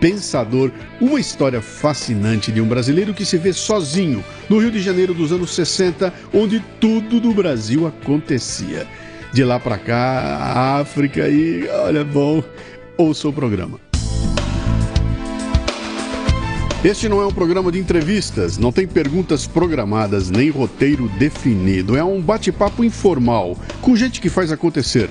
pensador, uma história fascinante de um brasileiro que se vê sozinho no Rio de Janeiro dos anos 60, onde tudo do Brasil acontecia. De lá para cá, a África e, olha, bom, ouça o programa. Este não é um programa de entrevistas, não tem perguntas programadas nem roteiro definido. É um bate-papo informal com gente que faz acontecer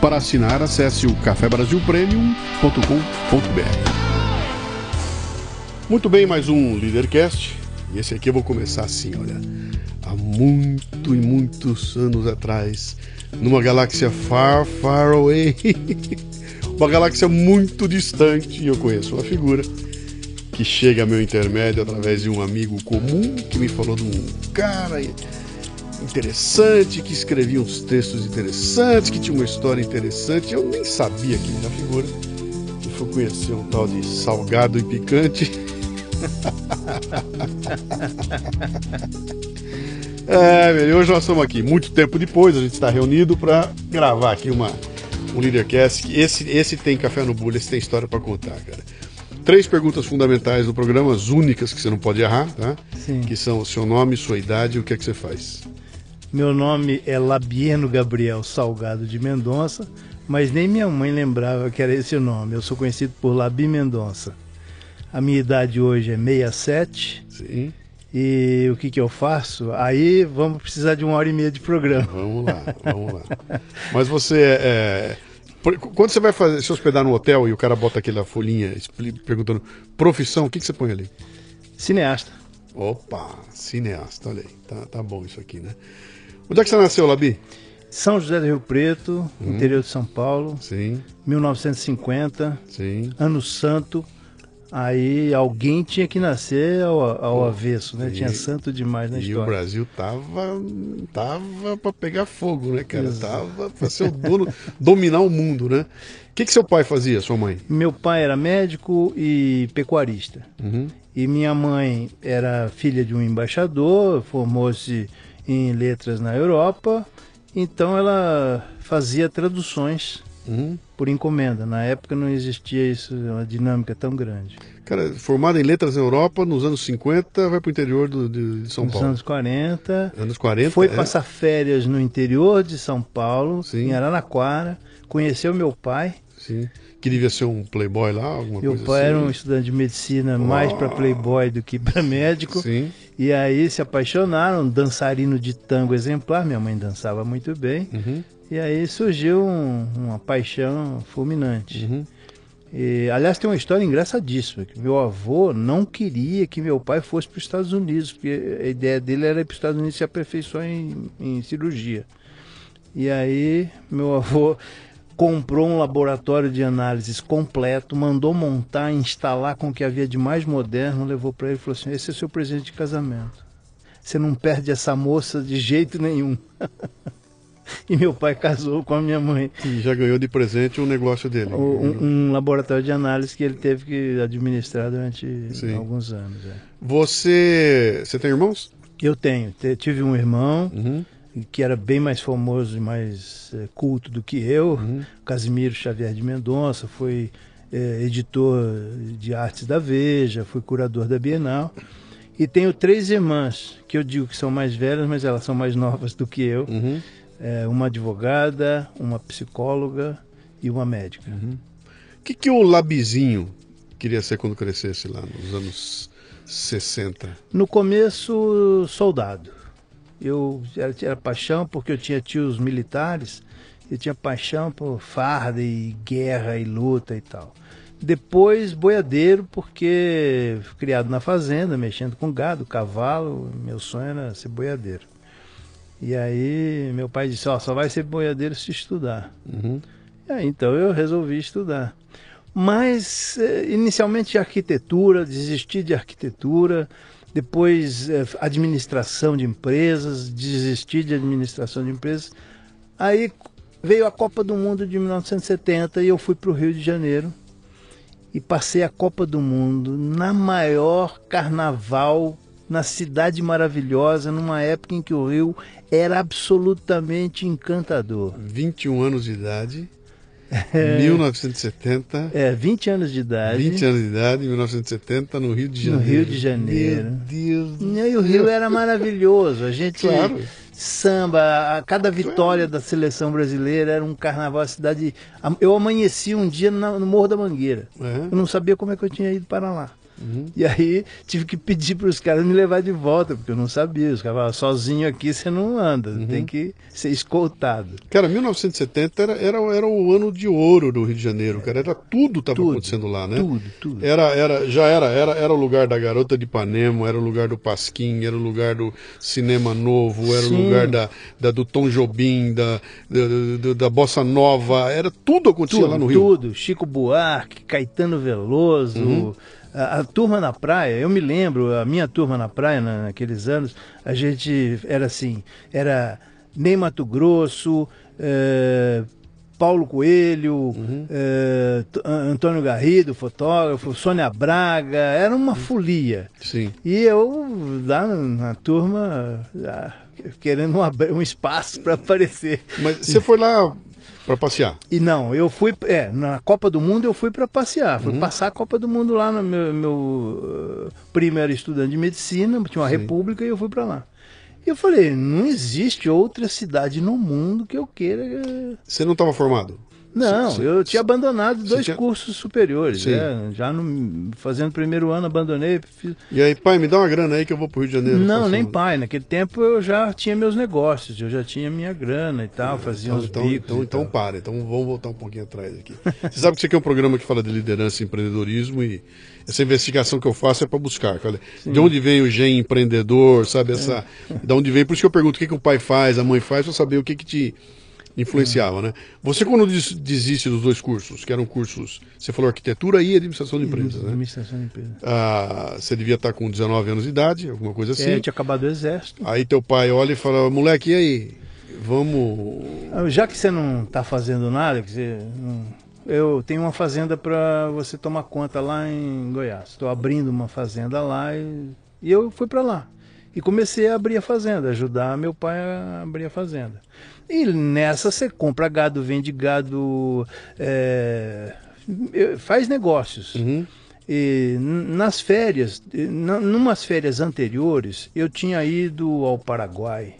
Para assinar, acesse o cafebrasilpremium.com.br. Muito bem, mais um Leadercast. E esse aqui eu vou começar assim, olha. Há muito e muitos anos atrás, numa galáxia far, far away, uma galáxia muito distante, eu conheço uma figura que chega a meu intermédio através de um amigo comum que me falou de um cara interessante, que escrevia uns textos interessantes, que tinha uma história interessante. Eu nem sabia quem era a figura. E fui conhecer um tal de salgado e picante. é, velho, hoje nós estamos aqui, muito tempo depois, a gente está reunido para gravar aqui uma, um Leadercast. Esse, esse tem café no bulho, esse tem história para contar, cara. Três perguntas fundamentais do programa, as únicas que você não pode errar, tá? Sim. Que são o seu nome, sua idade e o que é que você faz. Meu nome é Labieno Gabriel Salgado de Mendonça, mas nem minha mãe lembrava que era esse o nome. Eu sou conhecido por Labi Mendonça. A minha idade hoje é 67. Sim. E o que, que eu faço? Aí vamos precisar de uma hora e meia de programa. Vamos lá, vamos lá. Mas você é, é quando você vai fazer, se hospedar no hotel e o cara bota aquela folhinha perguntando profissão, o que, que você põe ali? Cineasta. Opa, cineasta, olha aí. Tá, tá bom isso aqui, né? Onde é que você nasceu, Labi? São José do Rio Preto, hum. interior de São Paulo. Sim. 1950. Sim. Ano Santo. Aí alguém tinha que nascer ao, ao avesso, né? E, tinha santo demais na e história. E o Brasil tava tava para pegar fogo, né, cara? Exato. Tava para ser o dono, dominar o mundo, né? O que, que seu pai fazia, sua mãe? Meu pai era médico e pecuarista. Uhum. E minha mãe era filha de um embaixador, formou-se em letras na Europa, então ela fazia traduções uhum. por encomenda. Na época não existia isso, uma dinâmica tão grande. Cara, formada em letras na Europa, nos anos 50, vai para o interior do, de, São nos Paulo. Nos anos 40. Anos 40. Foi é. passar férias no interior de São Paulo, Sim. em Araraquara, conheceu meu pai. Sim que devia ser um playboy lá, alguma Meu coisa pai assim. era um estudante de medicina mais para playboy do que para médico. Sim. E aí se apaixonaram, dançarino de tango exemplar, minha mãe dançava muito bem. Uhum. E aí surgiu um, uma paixão fulminante. Uhum. E, aliás, tem uma história engraçadíssima, que meu avô não queria que meu pai fosse para os Estados Unidos, porque a ideia dele era ir para os Estados Unidos se aperfeiçoar em, em cirurgia. E aí meu avô comprou um laboratório de análises completo, mandou montar, instalar com o que havia de mais moderno, levou para ele e falou assim: esse é seu presente de casamento. Você não perde essa moça de jeito nenhum. e meu pai casou com a minha mãe. E já ganhou de presente um negócio dele. Um, um laboratório de análise que ele teve que administrar durante Sim. alguns anos. É. Você, você tem irmãos? Eu tenho. Tive um irmão. Uhum que era bem mais famoso e mais é, culto do que eu, uhum. Casimiro Xavier de Mendonça, foi é, editor de artes da Veja, foi curador da Bienal. E tenho três irmãs, que eu digo que são mais velhas, mas elas são mais novas do que eu. Uhum. É, uma advogada, uma psicóloga e uma médica. O uhum. que, que o Labizinho queria ser quando crescesse lá nos anos 60? No começo, soldado. Eu era, era paixão porque eu tinha tios militares, eu tinha paixão por farda e guerra e luta e tal. Depois, boiadeiro, porque criado na fazenda, mexendo com gado, cavalo, meu sonho era ser boiadeiro. E aí meu pai disse, ó, oh, só vai ser boiadeiro se estudar. Uhum. Aí, então eu resolvi estudar. Mas eh, inicialmente arquitetura, desisti de arquitetura, depois eh, administração de empresas, desisti de administração de empresas. Aí veio a Copa do Mundo de 1970 e eu fui para o Rio de Janeiro e passei a Copa do Mundo na maior carnaval, na cidade maravilhosa, numa época em que o Rio era absolutamente encantador. 21 anos de idade. É, 1970. É, 20 anos de idade. 20 anos de idade, 1970, no Rio de Janeiro. No Rio de Janeiro. Meu Deus do E o Rio era maravilhoso. A gente. Claro samba, a cada vitória da seleção brasileira era um carnaval, a cidade. Eu amanheci um dia no Morro da Mangueira. É. Eu não sabia como é que eu tinha ido para lá. Uhum. E aí tive que pedir para os caras me levar de volta, porque eu não sabia. Os caras falavam, sozinho aqui você não anda, uhum. tem que ser escoltado. Cara, 1970 era, era, era o ano de ouro do Rio de Janeiro, cara. Era tudo estava acontecendo lá, né? Tudo, tudo. Era, era, já era, era, era o lugar da Garota de Ipanema, era o lugar do Pasquim, era o lugar do Cinema Novo, era Sim. o lugar da, da, do Tom Jobim, da, da, da, da Bossa Nova, era tudo acontecia tudo, lá no Rio. Tudo, Chico Buarque, Caetano Veloso. Uhum a, a, turma na praia, eu me lembro, a minha turma na praia na, naqueles anos, a gente era assim, era Ney Mato Grosso, é, Paulo Coelho, uhum. é, Antônio Garrido, fotógrafo, Sônia Braga, era uma folia. Sim. E eu lá na turma querendo um, um espaço para aparecer. Mas você foi lá para passear? E não, eu fui, é, na Copa do Mundo eu fui para passear, fui uhum. passar a Copa do Mundo lá no meu, meu uh, primo era estudante de medicina, tinha uma Sim. república e eu fui para lá. E eu falei, não existe outra cidade no mundo que eu queira. Uh, Você não estava formado? Não, cê, eu tinha abandonado dois tinha... cursos superiores. Né? Já no, fazendo primeiro ano, abandonei. Fiz... E aí, pai, me dá uma grana aí que eu vou pro Rio de Janeiro. Não, nem pai. Naquele tempo eu já tinha meus negócios, eu já tinha minha grana e tal, fazia então, uns então, bicos. Então, então para, então vamos voltar um pouquinho atrás aqui. Você sabe que isso aqui é um programa que fala de liderança e empreendedorismo e essa investigação que eu faço é para buscar. De onde vem o gen empreendedor, sabe? Essa, é. De onde vem. Por isso que eu pergunto o que, que o pai faz, a mãe faz, para saber o que, que te influenciava, né? Você quando desiste dos dois cursos, que eram cursos, você falou arquitetura e administração de empresas, né? Administração de empresas. Ah, você devia estar com 19 anos de idade, alguma coisa assim. É, tinha acabado o exército. Aí teu pai olha e fala, moleque, e aí? Vamos... Ah, já que você não está fazendo nada, quer dizer, eu tenho uma fazenda para você tomar conta lá em Goiás. Estou abrindo uma fazenda lá e, e eu fui para lá. E comecei a abrir a fazenda, ajudar meu pai a abrir a fazenda. E nessa você compra gado, vende gado, é, faz negócios. Uhum. E nas férias, numas férias anteriores, eu tinha ido ao Paraguai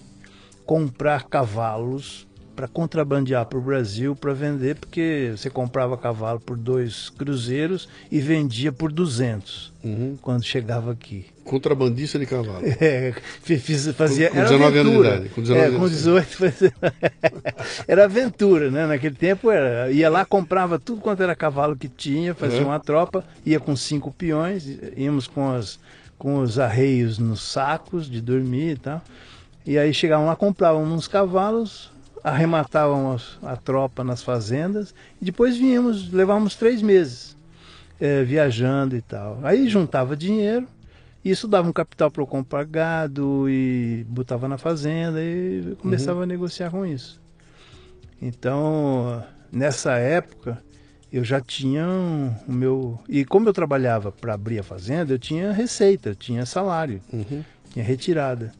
comprar cavalos para contrabandear para o Brasil para vender, porque você comprava cavalo por dois cruzeiros e vendia por 200 uhum. quando chegava aqui. Contrabandista de cavalo. É, fiz, fazia. Com, com 19 anos de idade. Com, 19 é, com 18. era aventura, né? Naquele tempo era, ia lá, comprava tudo quanto era cavalo que tinha, fazia uma tropa, ia com cinco peões, íamos com, as, com os arreios nos sacos de dormir e tal. E aí chegavam lá, compravam uns cavalos, arrematavam a tropa nas fazendas e depois vínhamos, levávamos três meses é, viajando e tal. Aí juntava dinheiro, isso dava um capital para eu gado e botava na fazenda e começava uhum. a negociar com isso. Então, nessa época, eu já tinha o meu. E como eu trabalhava para abrir a fazenda, eu tinha receita, eu tinha salário, uhum. tinha retirada.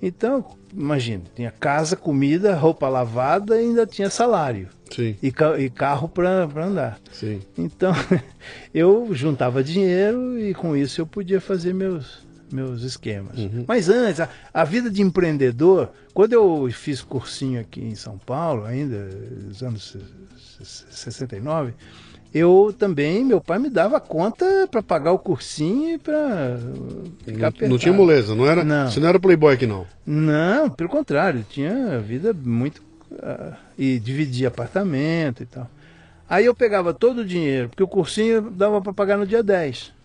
Então, imagina, tinha casa, comida, roupa lavada e ainda tinha salário. Sim. E, e carro para andar. Sim. Então, eu juntava dinheiro e com isso eu podia fazer meus, meus esquemas. Uhum. Mas antes, a, a, vida de empreendedor, quando eu fiz cursinho aqui em São Paulo, ainda nos anos 69, eu também, meu pai me dava conta para pagar o cursinho e para ficar não, não tinha moleza, não era? Não. Você não era playboy aqui não? Não, pelo contrário, tinha vida muito uh, e dividia apartamento e tal. Aí eu pegava todo o dinheiro, porque o cursinho dava para pagar no dia 10.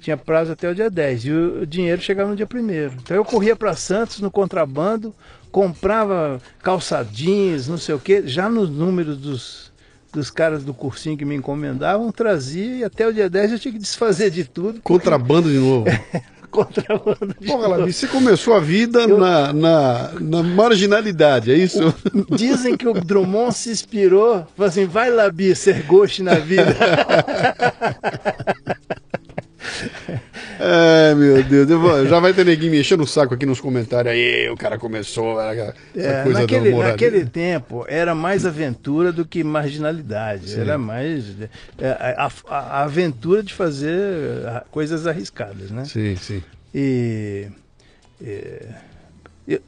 Tinha prazo até o dia 10 e o dinheiro chegava no dia 1 Então eu corria para Santos no contrabando, comprava calçadinhos, não sei o quê, já nos números dos dos caras do cursinho que me encomendavam, trazia e até o dia 10 eu tinha que desfazer de tudo. Contrabando de novo. Contrabando de Porra. Labi, você começou a vida eu... na, na, na, marginalidade, é isso? O, dizem que o Drummond se inspirou, falou assim, vai Labi, ser goste na vida. Ai, meu Deus. Vou, já vai ter neguinho me enchendo o saco aqui nos comentários. Aí, o cara começou. É, coisa naquele, naquele tempo era mais aventura do que marginalidade. Sim. Era mais é, a, a, a, aventura de fazer coisas arriscadas, né? Sim, sim. E, e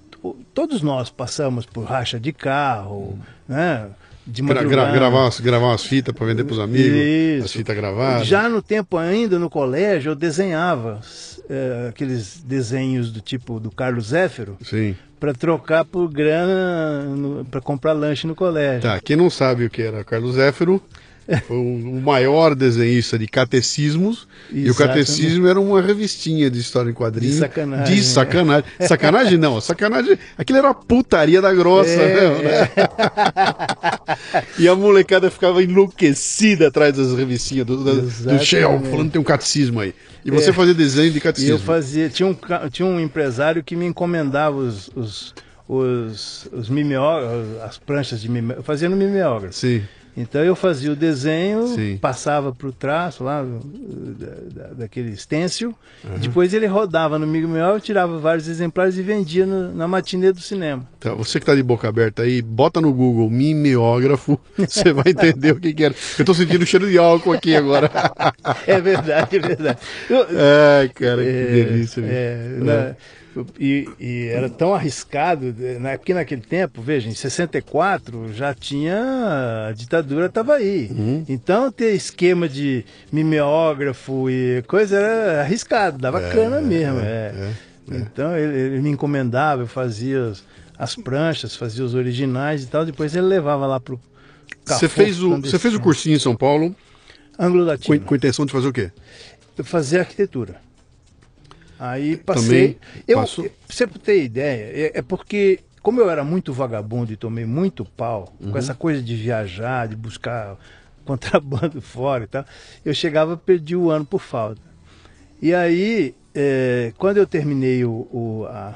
todos nós passamos por racha de carro, né? De gra, gra, gravar, umas, gravar umas fitas para vender para os amigos, Isso. as fitas gravadas. Já no tempo ainda no colégio eu desenhava é, aqueles desenhos do tipo do Carlos Zéfiro para trocar por grana para comprar lanche no colégio. Tá, quem não sabe o que era Carlos Zéfiro, foi o maior desenhista de catecismos. Exatamente. E o catecismo era uma revistinha de história em quadrinhos. De sacanagem. De sacanagem. Né? Sacanagem não, sacanagem. Aquilo era uma putaria da grossa, é, mesmo, né? É. e a molecada ficava enlouquecida atrás das revistinhas do, do, do Shell, falando que tem um catecismo aí. E você é. fazia desenho de catecismo. Eu fazia. Tinha um, tinha um empresário que me encomendava os. os os, os mimeógrafos, as pranchas de mimeógrafo, eu fazia no mimeógrafo. Sim. Então eu fazia o desenho, Sim. passava para o traço lá da, da, daquele stencil, uhum. depois ele rodava no mimeógrafo, tirava vários exemplares e vendia no, na matinê do cinema. Tá, você que está de boca aberta aí, bota no Google mimeógrafo, você vai entender o que, que era. Eu estou sentindo cheiro de álcool aqui agora. é verdade, é verdade. Eu, Ai, cara, que é, delícia. É, na, e, e, era tão arriscado, né? porque naquele tempo, veja, em 64 já tinha. A ditadura estava aí. Uhum. Então ter esquema de mimeógrafo e coisa era arriscado, dava É, cana mesmo. é, é. é, é. Então ele, ele me encomendava, eu fazia as, as pranchas, fazia os originais e tal, depois ele levava lá pro. Você fez, o, você fez o cursinho em São Paulo Anglo com, com intenção de fazer o quê? fazer arquitetura. Aí passei. Eu, pra você ter ideia, é, é porque, como eu era muito vagabundo e tomei muito pau Uhum. com essa coisa de viajar, de buscar contrabando fora e tal, eu chegava perdi o ano por falta. E aí, é, quando eu terminei o, o- a,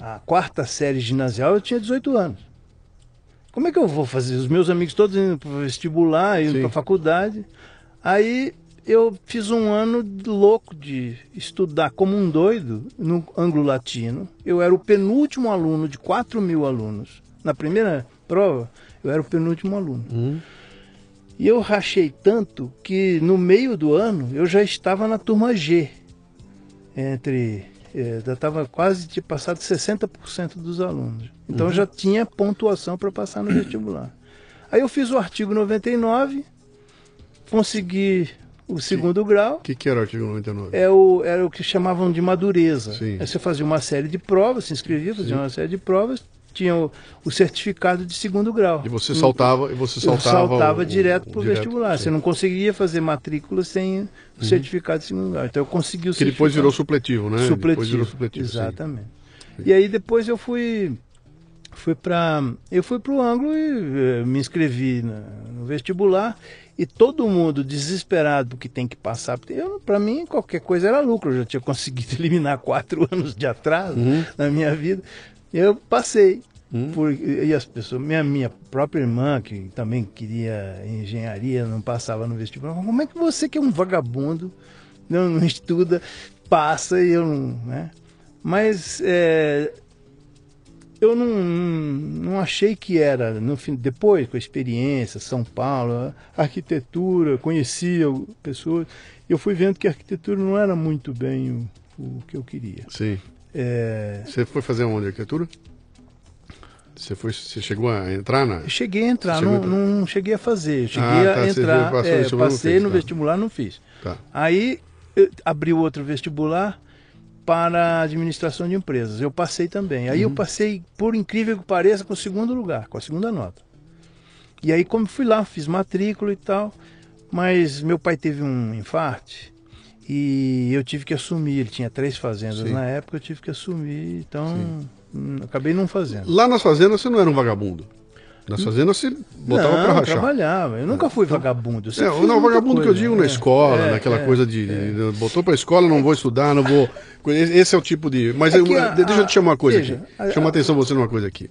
a quarta série ginasial, eu tinha 18 anos. Como é que eu vou fazer? Os meus amigos todos indo para vestibular, indo para faculdade. Aí eu fiz um ano louco de estudar como um doido no anglo-latino. Eu era o penúltimo aluno de 4 mil alunos. Na primeira prova, eu era o penúltimo aluno. Uhum. E eu rachei tanto que no meio do ano eu já estava na turma G. Entre. eh, já estava quase de passado 60% dos alunos. Então eu já tinha pontuação para passar no vestibular. Aí eu fiz o artigo 99, consegui o segundo grau. O que, que era o artigo 99? É o, era o que chamavam de madureza. Sim. Aí você fazia uma série de provas, se inscrevia, fazia uma série de provas, tinha o, o certificado de segundo grau. E você saltava, e você Eu saltava, saltava o- direto para o vestibular. sim. Você não conseguia fazer matrícula sem o certificado de segundo grau. Então eu consegui o Que depois virou supletivo, né? supletivo. Depois virou supletivo. sim. Exatamente. E aí depois eu fui fui para eu fui para o Anglo e eh, me inscrevi na- no vestibular e todo mundo desesperado porque tem que passar. para mim qualquer coisa era lucro. Eu já tinha conseguido eliminar quatro anos de atraso Uhum. na minha vida. Eu passei. Por- e as pessoas, minha, minha própria irmã, que também queria engenharia, não passava no vestibular. Como é que você, que é um vagabundo, não, não estuda, passa e eu não. Né? Mas é, eu não, não achei que era, no fim, depois, com a experiência, São Paulo, arquitetura, conhecia pessoas, eu fui vendo que a arquitetura não era muito bem o, o que eu queria. Sim. É, Você foi fazer onde? Arquitetura? Você, foi, você chegou a entrar na. Eu cheguei a entrar, não, a não cheguei a fazer. Cheguei Ah, tá, a entrar. passou no é, passei fez, no tá. vestibular, não fiz. Tá. Aí eu abri o outro vestibular para administração de empresas. Eu passei também. Aí eu Uhum. passei, por incrível que pareça, com o segundo lugar, com a segunda nota. E aí, como fui lá, fiz matrícula e tal, mas meu pai teve um infarte e eu tive que assumir. Ele tinha três fazendas Sim. na época, eu tive que assumir, então hum, acabei não fazendo. Lá nas fazendas você não era um vagabundo. Nas fazendas você botava não, pra rachar. trabalhava. Eu nunca fui vagabundo. eu É, não, vagabundo que eu coisa. digo na É, escola, é, naquela é. coisa de, de- botou pra escola, não vou estudar, não vou. Esse é o tipo de. Mas É eu- que a- deixa eu te chamar uma coisa veja, aqui. a- Chama a- atenção você numa coisa aqui.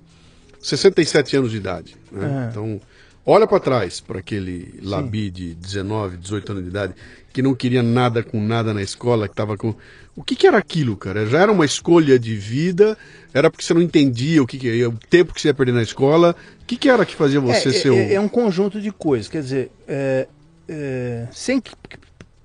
67 anos de idade. né? Aham. Então, olha pra trás para aquele Labi de 19, 18 anos de idade que não queria nada com nada na escola, que tava com. O que, que era aquilo, cara? Já era uma escolha de vida? Era porque você não entendia o que, que o tempo que você ia perder na escola? O que, que era que fazia você é, ser o. é, é um conjunto de coisas. Quer dizer, é, é, sem que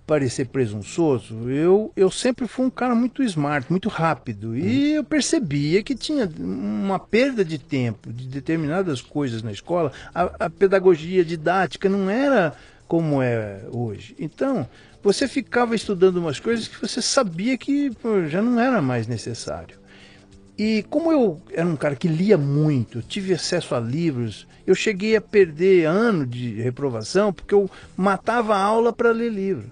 parecer presunçoso, eu, eu sempre fui um cara muito smart, muito rápido. E eu percebia que tinha uma perda de tempo de determinadas coisas na escola. A, a pedagogia didática não era como é hoje. Então, você ficava estudando umas coisas que você sabia que pô, já não era mais necessário. E como eu era um cara que lia muito, tive acesso a livros, eu cheguei a perder ano de reprovação porque eu matava a aula para ler livro.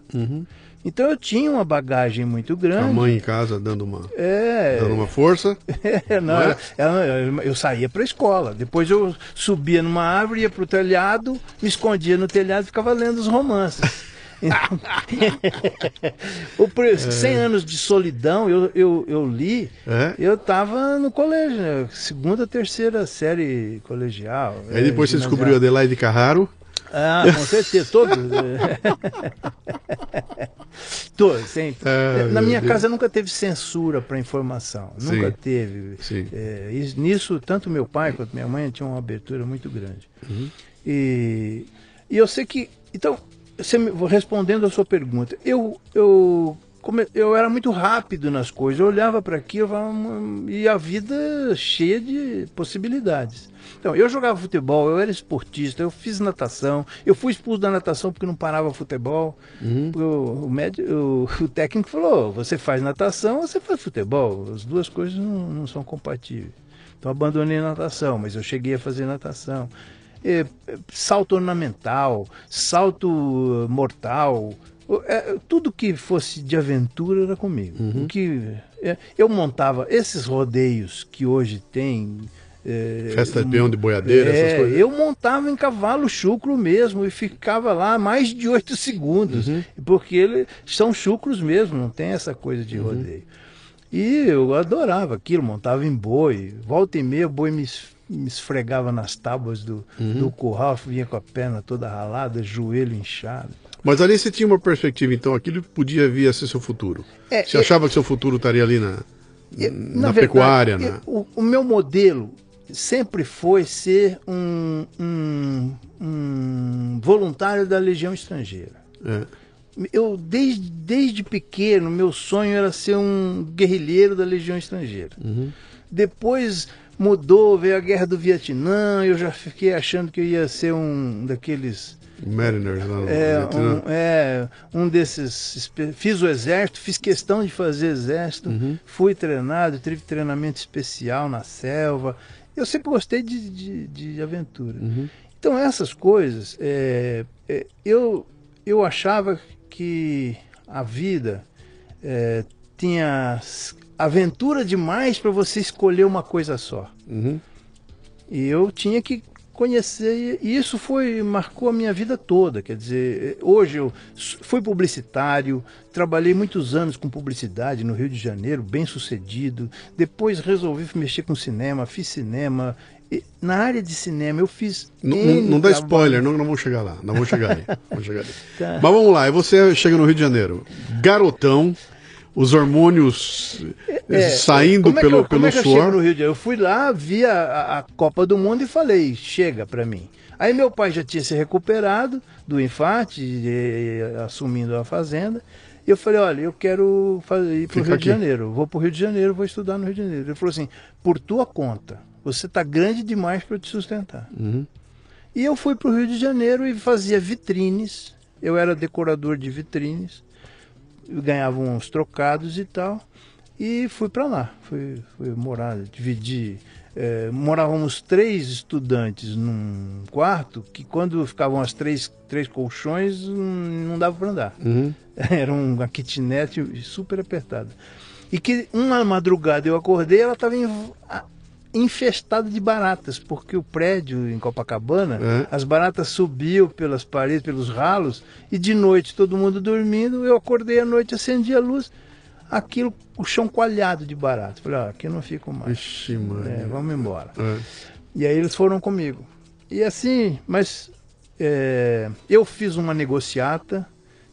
Então eu tinha uma bagagem muito A grande. mãe em casa dando uma, É, dando uma força. é, não, Não é? ela- ela- eu saía para a escola. Depois eu subia numa árvore, ia para o telhado, me escondia no telhado e ficava lendo os romances. o pre- 100 anos de solidão eu, eu, eu li, É. eu estava no colégio, né? segunda, terceira série colegial. Aí depois você é, descobriu Adelaide Carraro. Ah, com certeza, todos. todos, sempre. Ah, Na minha Deus. casa nunca teve censura para informação. Sim. Nunca teve. É, isso- nisso, tanto meu pai quanto minha mãe tinham uma abertura muito grande. Uhum. E, e eu sei que. Então, você me- respondendo a sua pergunta. Eu, eu, come- eu era muito rápido nas coisas. Eu olhava para aquilo eu falava, e a vida cheia de possibilidades. Então, eu jogava futebol, eu era esportista, eu fiz natação, eu fui expulso da natação porque não parava futebol. O, o, médio, o, o técnico falou: você faz natação ou você faz futebol? As duas coisas não, não são compatíveis. Então abandonei a natação, mas eu cheguei a fazer natação. É, salto ornamental, salto eh, mortal, é, tudo que fosse de aventura era comigo. O que, é, eu montava esses rodeios que hoje tem. é, Festa de peão de boiadeira, essas é, coisas. eu montava em cavalo chucro mesmo e ficava lá mais de oito segundos, Uhum. porque eles são chucros mesmo, não tem essa coisa Uhum. de rodeio. E eu adorava aquilo, montava em boi, volta e meia boi me, me esfregava nas tábuas do, Uhum. do curral, vinha com a perna toda ralada, joelho inchado. Mas ali você tinha uma perspectiva, então aquilo podia vir a ser seu futuro. É, você é- achava que seu futuro estaria ali na, Eu- na, verdade, pecuária, na... o, o meu modelo sempre foi ser um, um- um voluntário da Legião Estrangeira. É. Eu, desde, desde pequeno, meu sonho era ser um guerrilheiro da Legião Estrangeira. Depois mudou, veio a guerra do Vietnã, eu já fiquei achando que eu ia ser um daqueles. Mariners lá no É, Vietnã. um, é, um desses. Fiz o exército, fiz questão de fazer exército, fui treinado, tive treinamento especial na selva. Eu sempre gostei de, de, de aventura. Então, essas coisas, é, é, eu, eu achava que a vida é, tinha aventura demais para você escolher uma coisa só. Uhum. E eu tinha que conhecer, e isso foi marcou a minha vida toda. Quer dizer, hoje eu fui publicitário, trabalhei muitos anos com publicidade no Rio de Janeiro, bem sucedido. Depois resolvi mexer com cinema, fiz cinema. E na área de cinema eu fiz. Não, não, não dá spoiler, não, não vamos chegar lá. Não vamos chegar aí. Vamos chegar ali. Tá. Mas vamos lá, aí você chega no Rio de Janeiro, garotão, os hormônios eh, saindo como é pelo, eu, pelo é que eu no suor. Rio de Janeiro? Eu fui lá, vi a, a- Copa do Mundo e falei, chega pra mim. Aí meu pai já tinha se recuperado do infarte, e- e- assumindo a fazenda. E eu falei, olha, eu quero fazer, ir pro Fica Rio aqui. de Janeiro. Vou pro Rio de Janeiro, vou estudar no Rio de Janeiro. Ele falou assim, por tua conta, Você está grande demais para te sustentar. Uhum. E eu fui para o Rio de Janeiro e fazia vitrines. Eu era decorador de vitrines. Ganhava uns trocados e tal. E fui para lá. Fui, fui morar, dividi. É, morávamos três estudantes num quarto que quando ficavam as três, três colchões não, não dava para andar. Uhum. Era uma kitnet super apertada. E que uma madrugada eu acordei, ela estava infestada de baratas, porque o prédio em Copacabana, É. as baratas subiam pelas paredes, pelos ralos, e de noite todo mundo dormindo, eu acordei à noite, acendi a luz, aquilo, o chão coalhado de baratas. Falei, ó, aqui eu não fico mais. Ixi, mano. É, vamos embora. É. E aí eles foram comigo. E assim, mas é, eu fiz uma negociata,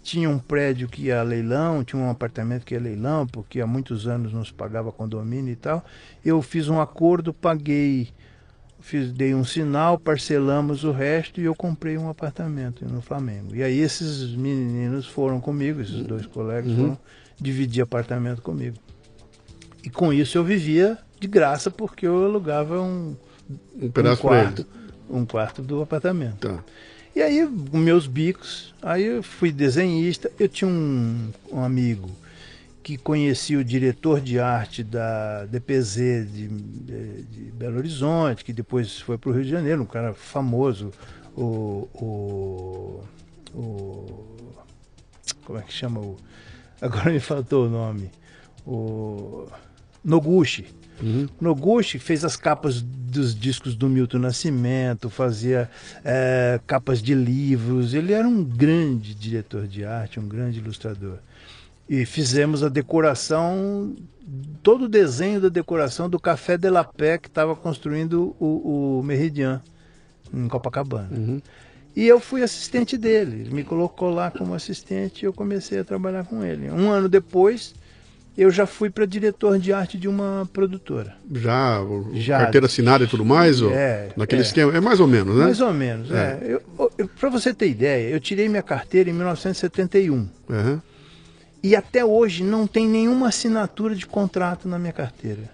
tinha um prédio que ia a leilão, tinha um apartamento que ia a leilão, porque há muitos anos não se pagava condomínio e tal. Eu fiz um acordo, paguei, fiz, dei um sinal, parcelamos o resto e eu comprei um apartamento no Flamengo. E aí esses meninos foram comigo, esses dois colegas foram dividir apartamento comigo. E com isso eu vivia de graça porque eu alugava um, Um um quarto, um quarto do apartamento. Tá. E aí, meus bicos, aí eu fui desenhista. Eu tinha um, um amigo que conhecia o diretor de arte da DPZ de, de- de Belo Horizonte, que depois foi para o Rio de Janeiro, um cara famoso, o, o, o- como é que chama o agora me faltou o nome, o Noguchi. Uhum. Noguchi fez as capas dos discos do Milton Nascimento, fazia eh, capas de livros. Ele era um grande diretor de arte, um grande ilustrador. E fizemos a decoração, todo o desenho da decoração do Café de la Pé que estava construindo o, o Meridian em Copacabana. Uhum. E eu fui assistente dele. Ele me colocou lá como assistente e eu comecei a trabalhar com ele. Um ano depois, eu já fui para diretor de arte de uma produtora. Já, Já. carteira assinada e tudo mais? ou- É, naquele é. esquema. É mais ou menos, né? Mais ou menos, é. Eu, para você ter ideia, eu tirei minha carteira em 1971. Aham. E até hoje não tem nenhuma assinatura de contrato na minha carteira.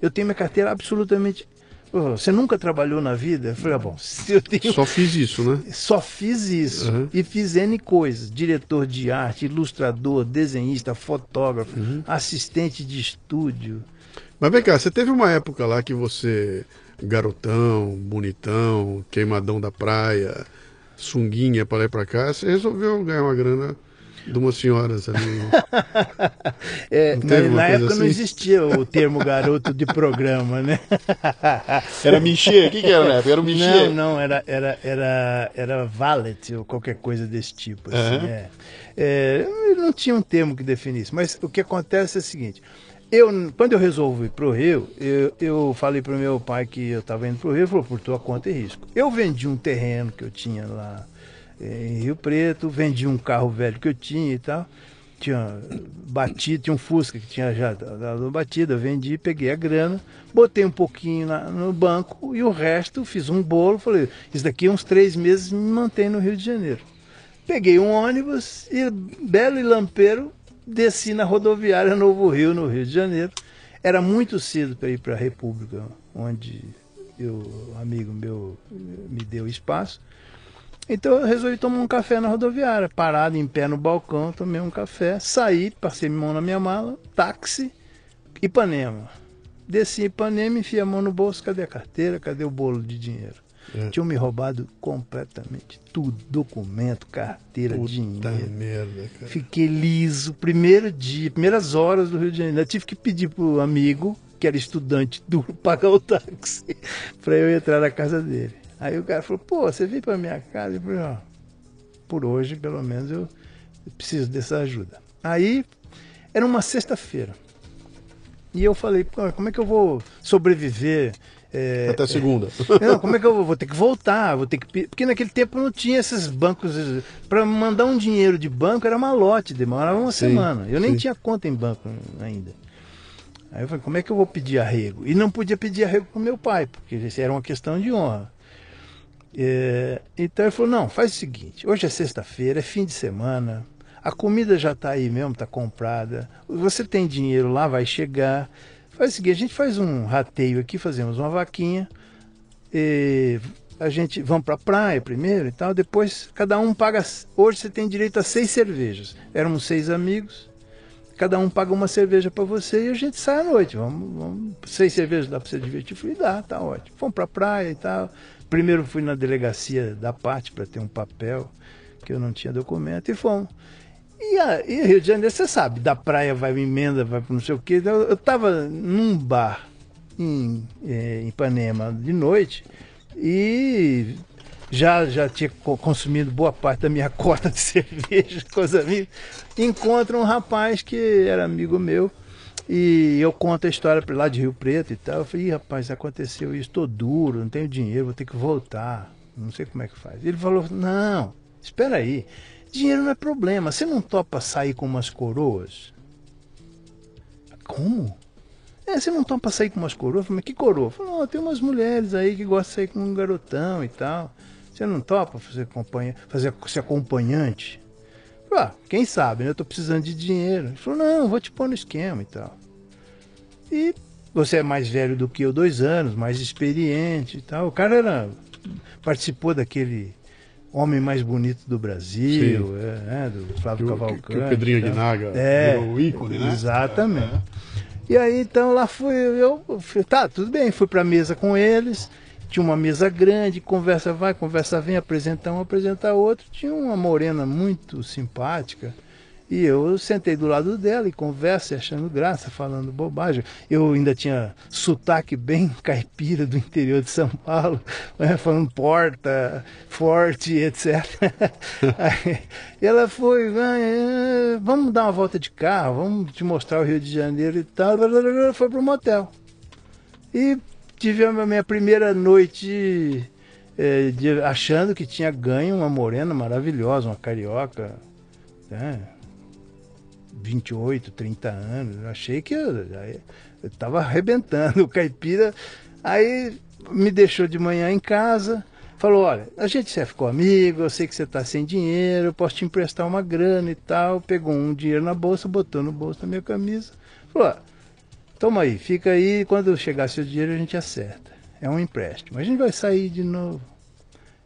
Eu tenho minha carteira absolutamente. Você nunca trabalhou na vida? Eu falei, ah, bom, se eu tenho. Só fiz isso, né? Só fiz isso. Uhum. E fiz N coisas. Diretor de arte, ilustrador, desenhista, fotógrafo, Uhum. assistente de estúdio. Mas vem cá, você teve uma época lá que você, garotão, bonitão, queimadão da praia, sunguinha para lá e pra cá, você resolveu ganhar uma grana de umas senhoras ali. É, Não na, época não assim? existia o termo garoto de programa, né? Era Michê? O que, que era na época? Era o Não, não, era, era, era, era valet ou qualquer coisa desse tipo. Assim, Aham. é. É, não tinha um termo que definisse, mas o que acontece é o seguinte. Eu, quando eu resolvi ir para o Rio, eu, eu falei para o meu pai que eu estava indo para o Rio, ele falou, por tua conta e risco. Eu vendi um terreno que eu tinha lá em Rio Preto, vendi um carro velho que eu tinha e tal. Tinha batido, tinha um Fusca que tinha já dado batida, vendi, peguei a grana, botei um pouquinho na- no banco e o resto fiz um bolo, falei, isso daqui uns três meses me mantém no Rio de Janeiro. Peguei um ônibus e, belo e lampeiro, desci na rodoviária Novo Rio, no Rio de Janeiro. Era muito cedo para ir para a República, onde eu, um amigo meu me deu espaço. Então eu resolvi tomar um café na rodoviária, parado em pé no balcão, tomei um café, saí, passei minha mão na minha mala, táxi, Ipanema. Desci em Ipanema, enfiei a mão no bolso, cadê a carteira, cadê o bolo de dinheiro? É. Tinham me roubado completamente tudo, documento, carteira, Puta dinheiro. merda, cara. Fiquei liso, primeiro dia, primeiras horas do Rio de Janeiro. Eu tive que pedir pro amigo, que era estudante duro, pagar o táxi para eu entrar na casa dele. Aí o cara falou, pô, você veio pra minha casa? Eu falei, ó, por hoje, pelo menos, eu preciso dessa ajuda. Aí, era uma sexta-feira. E eu falei, pô, como é que eu vou sobreviver? é, Até segunda. não, como é que eu vou, vou ter que voltar? Vou ter que porque naquele tempo não tinha esses bancos para mandar um dinheiro de banco era malote, demorava uma Sim, semana. Eu nem sim. tinha conta em banco ainda. Aí eu falei, como é que eu vou pedir arrego? E não podia pedir arrego com meu pai, porque isso era uma questão de honra. É, então ele falou, não, faz o seguinte, hoje é sexta-feira, é fim de semana, a comida já está aí mesmo, está comprada, você tem dinheiro lá, vai chegar, Faz o seguinte, a gente faz um rateio aqui, fazemos uma vaquinha, a gente vamos para a praia primeiro e tal, depois cada um paga. Hoje você tem direito a seis cervejas. Éramos seis amigos, cada um paga uma cerveja para você e a gente sai à noite. Vamos, vamos seis cervejas dá para você divertir? Fui dá, tá ótimo. Fomos para a praia e tal. Primeiro fui na delegacia da parte para ter um papel que eu não tinha documento e fomos. E, a, e Rio de Janeiro, você sabe, da praia vai emenda, vai para não sei o quê. Eu estava num bar em, é, em Ipanema de noite e já, já tinha consumido boa parte da minha cota de cerveja com os amigos. Encontro um rapaz que era amigo meu e eu conto a história lá de Rio Preto e tal. Eu falei, rapaz, aconteceu isso, estou duro, não tenho dinheiro, vou ter que voltar. Não sei como é que faz. Ele falou, não, espera aí. Dinheiro não é problema. Você não topa sair com umas coroas? Como? É, você não topa sair com umas coroas? Mas que coroa? Falei, tem umas mulheres aí que gostam de sair com um garotão e tal. Você não topa fazer, acompanha, fazer ser acompanhante? Falei, ah, quem sabe, né? Eu tô precisando de dinheiro. Ele falou, não, vou te pôr no esquema e tal. E você é mais velho do que eu, dois anos, mais experiente e tal. O cara era, participou daquele homem mais bonito do Brasil, é, né, do Flávio que, Cavalcante. Que, que o Pedrinho Aguinaga é, o ícone, né? Exatamente. É. E aí então lá fui eu, fui, tá, tudo bem, fui para a mesa com eles, tinha uma mesa grande, conversa vai, conversa vem, apresenta um, apresenta outro, tinha uma morena muito simpática, e eu sentei do lado dela e conversa, achando graça, falando bobagem. Eu ainda tinha sotaque bem caipira do interior de São Paulo, né, falando porta, forte, etc. Aí, ela foi, vamos dar uma volta de carro, vamos te mostrar o Rio de Janeiro e tal. Foi para o motel. E tive a minha primeira noite é, de, achando que tinha ganho uma morena maravilhosa, uma carioca. Né? 28, 30 anos. Eu achei que eu, estava arrebentando. O caipira aí me deixou de manhã em casa. Falou, olha, a gente já ficou amigo, eu sei que você está sem dinheiro, eu posso te emprestar uma grana e tal. Pegou um dinheiro na bolsa, botou no bolso da minha camisa. Falou, toma aí, fica aí, quando chegar seu dinheiro a gente acerta. É um empréstimo. A gente vai sair de novo.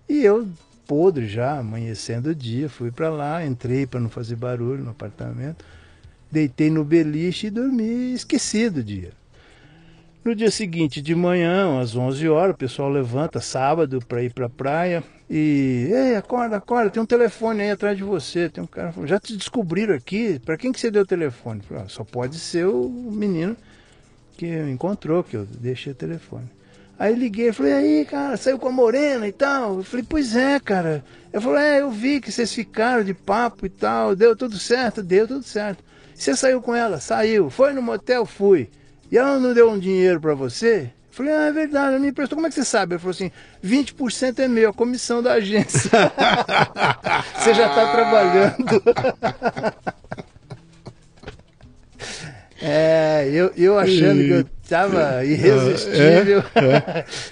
E eu, podre já, amanhecendo o dia, fui para lá, entrei para não fazer barulho no apartamento deitei no beliche e dormi esquecido o dia. No dia seguinte, de manhã, às 11 horas, o pessoal levanta, sábado, para ir para a praia. E, ei, acorda, acorda, tem um telefone aí atrás de você. Tem um cara, já te descobriram aqui, para quem que você deu o telefone? Falei, ah, só pode ser o menino que encontrou, que eu deixei o telefone. Aí liguei, falei, aí, cara, saiu com a morena e tal. Eu falei, pois é, cara. Eu falei, é, eu vi que vocês ficaram de papo e tal, deu tudo certo, deu tudo certo. Você saiu com ela? Saiu. Foi no motel? Fui. E ela não deu um dinheiro para você? Eu falei, ah, é verdade, ela me emprestou. Como é que você sabe? Ele falou assim, 20% é meu, a comissão da agência. você já está trabalhando. é, eu, eu achando que eu estava irresistível,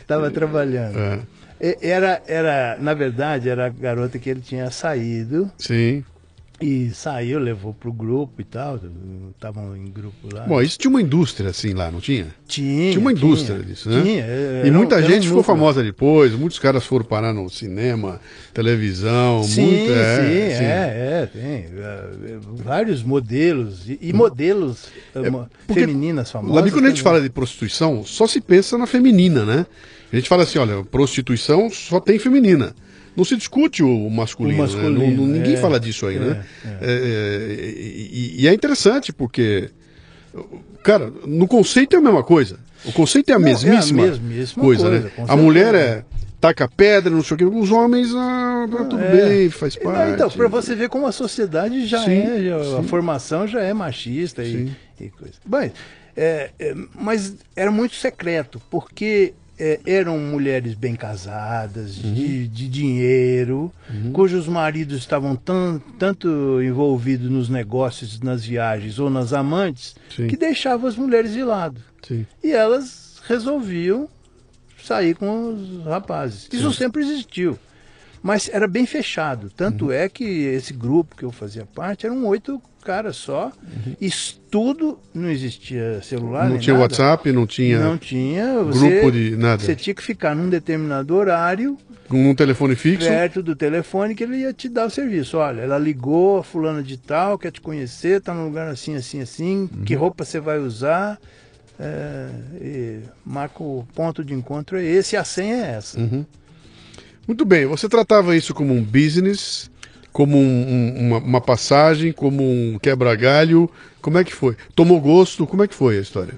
estava é, é. trabalhando. É. Era, era, na verdade, era a garota que ele tinha saído. Sim. E saiu, levou pro grupo e tal, estavam em grupo lá. Bom, isso tinha uma indústria assim lá, não tinha? Tinha. Tinha uma indústria tinha, disso, né? Tinha. Era, e muita gente ficou famosa depois, muitos caras foram parar no cinema, televisão, sim, muito. É, sim, sim, é, é, tem. É, vários modelos, e, e modelos é, femininas famosas. Lá quando a gente fala de prostituição, só se pensa na feminina, né? A gente fala assim, olha, prostituição só tem feminina não se discute o masculino. O masculino né? não, ninguém é, fala disso aí, né? é, né? É. E, e, é interessante porque, cara, no conceito é a mesma coisa. O conceito é a não, mesmíssima, é a coisa, coisa, né? A mulher é taca pedra, não sei o que. Os homens, ah, tá tudo é. bem, faz parte. Então, para você ver como a sociedade já sim, é, já, a formação já é machista e, e, coisa. Mas, é, é, mas era muito secreto, porque é, eram mulheres bem casadas, uhum. de, de, dinheiro, uhum. cujos maridos estavam tão, tanto envolvidos nos negócios, nas viagens ou nas amantes, Sim. que deixavam as mulheres de lado. Sim. E elas resolviam sair com os rapazes. Isso sempre existiu. Mas era bem fechado. Tanto uhum. é que esse grupo que eu fazia parte eram oito caras só. Uhum. Estudo, não existia celular. Não tinha nada. WhatsApp, não tinha. Não tinha. Você, grupo de nada. Você tinha que ficar num determinado horário. Com um telefone fixo? Perto do telefone que ele ia te dar o serviço. Olha, ela ligou, fulana de tal, quer te conhecer, tá num lugar assim, assim, assim. Uhum. Que roupa você vai usar? É, marca o ponto de encontro é esse, a senha é essa. Uhum. Muito bem, você tratava isso como um business, como um, um, uma, uma, passagem, como um quebra-galho? Como é que foi? Tomou gosto? Como é que foi a história?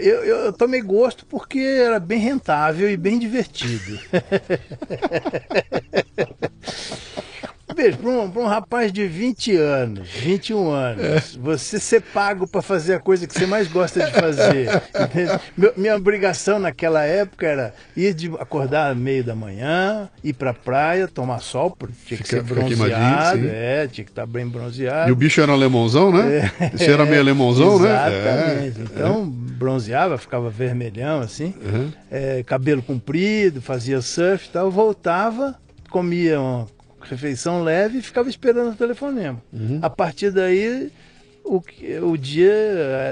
Eu, eu, eu tomei gosto porque era bem rentável e bem divertido. Veja, para um, um, rapaz de 20 anos, 21 anos, é. você ser pago para fazer a coisa que você mais gosta de fazer. Meu, minha obrigação naquela época era ir de acordar meio da manhã, ir para a praia, tomar sol, porque tinha que Fica, ser bronzeado, é, tinha que estar tá bem bronzeado. E o bicho era alemãozão, né? É, Você era meio alemãozão, né? Exatamente. É, então, bronzeava, ficava vermelhão assim, uhum. é, cabelo comprido, fazia surf e tal, voltava, comia uma refeição leve e ficava esperando o telefonema. Uhum. A partir daí, o, o dia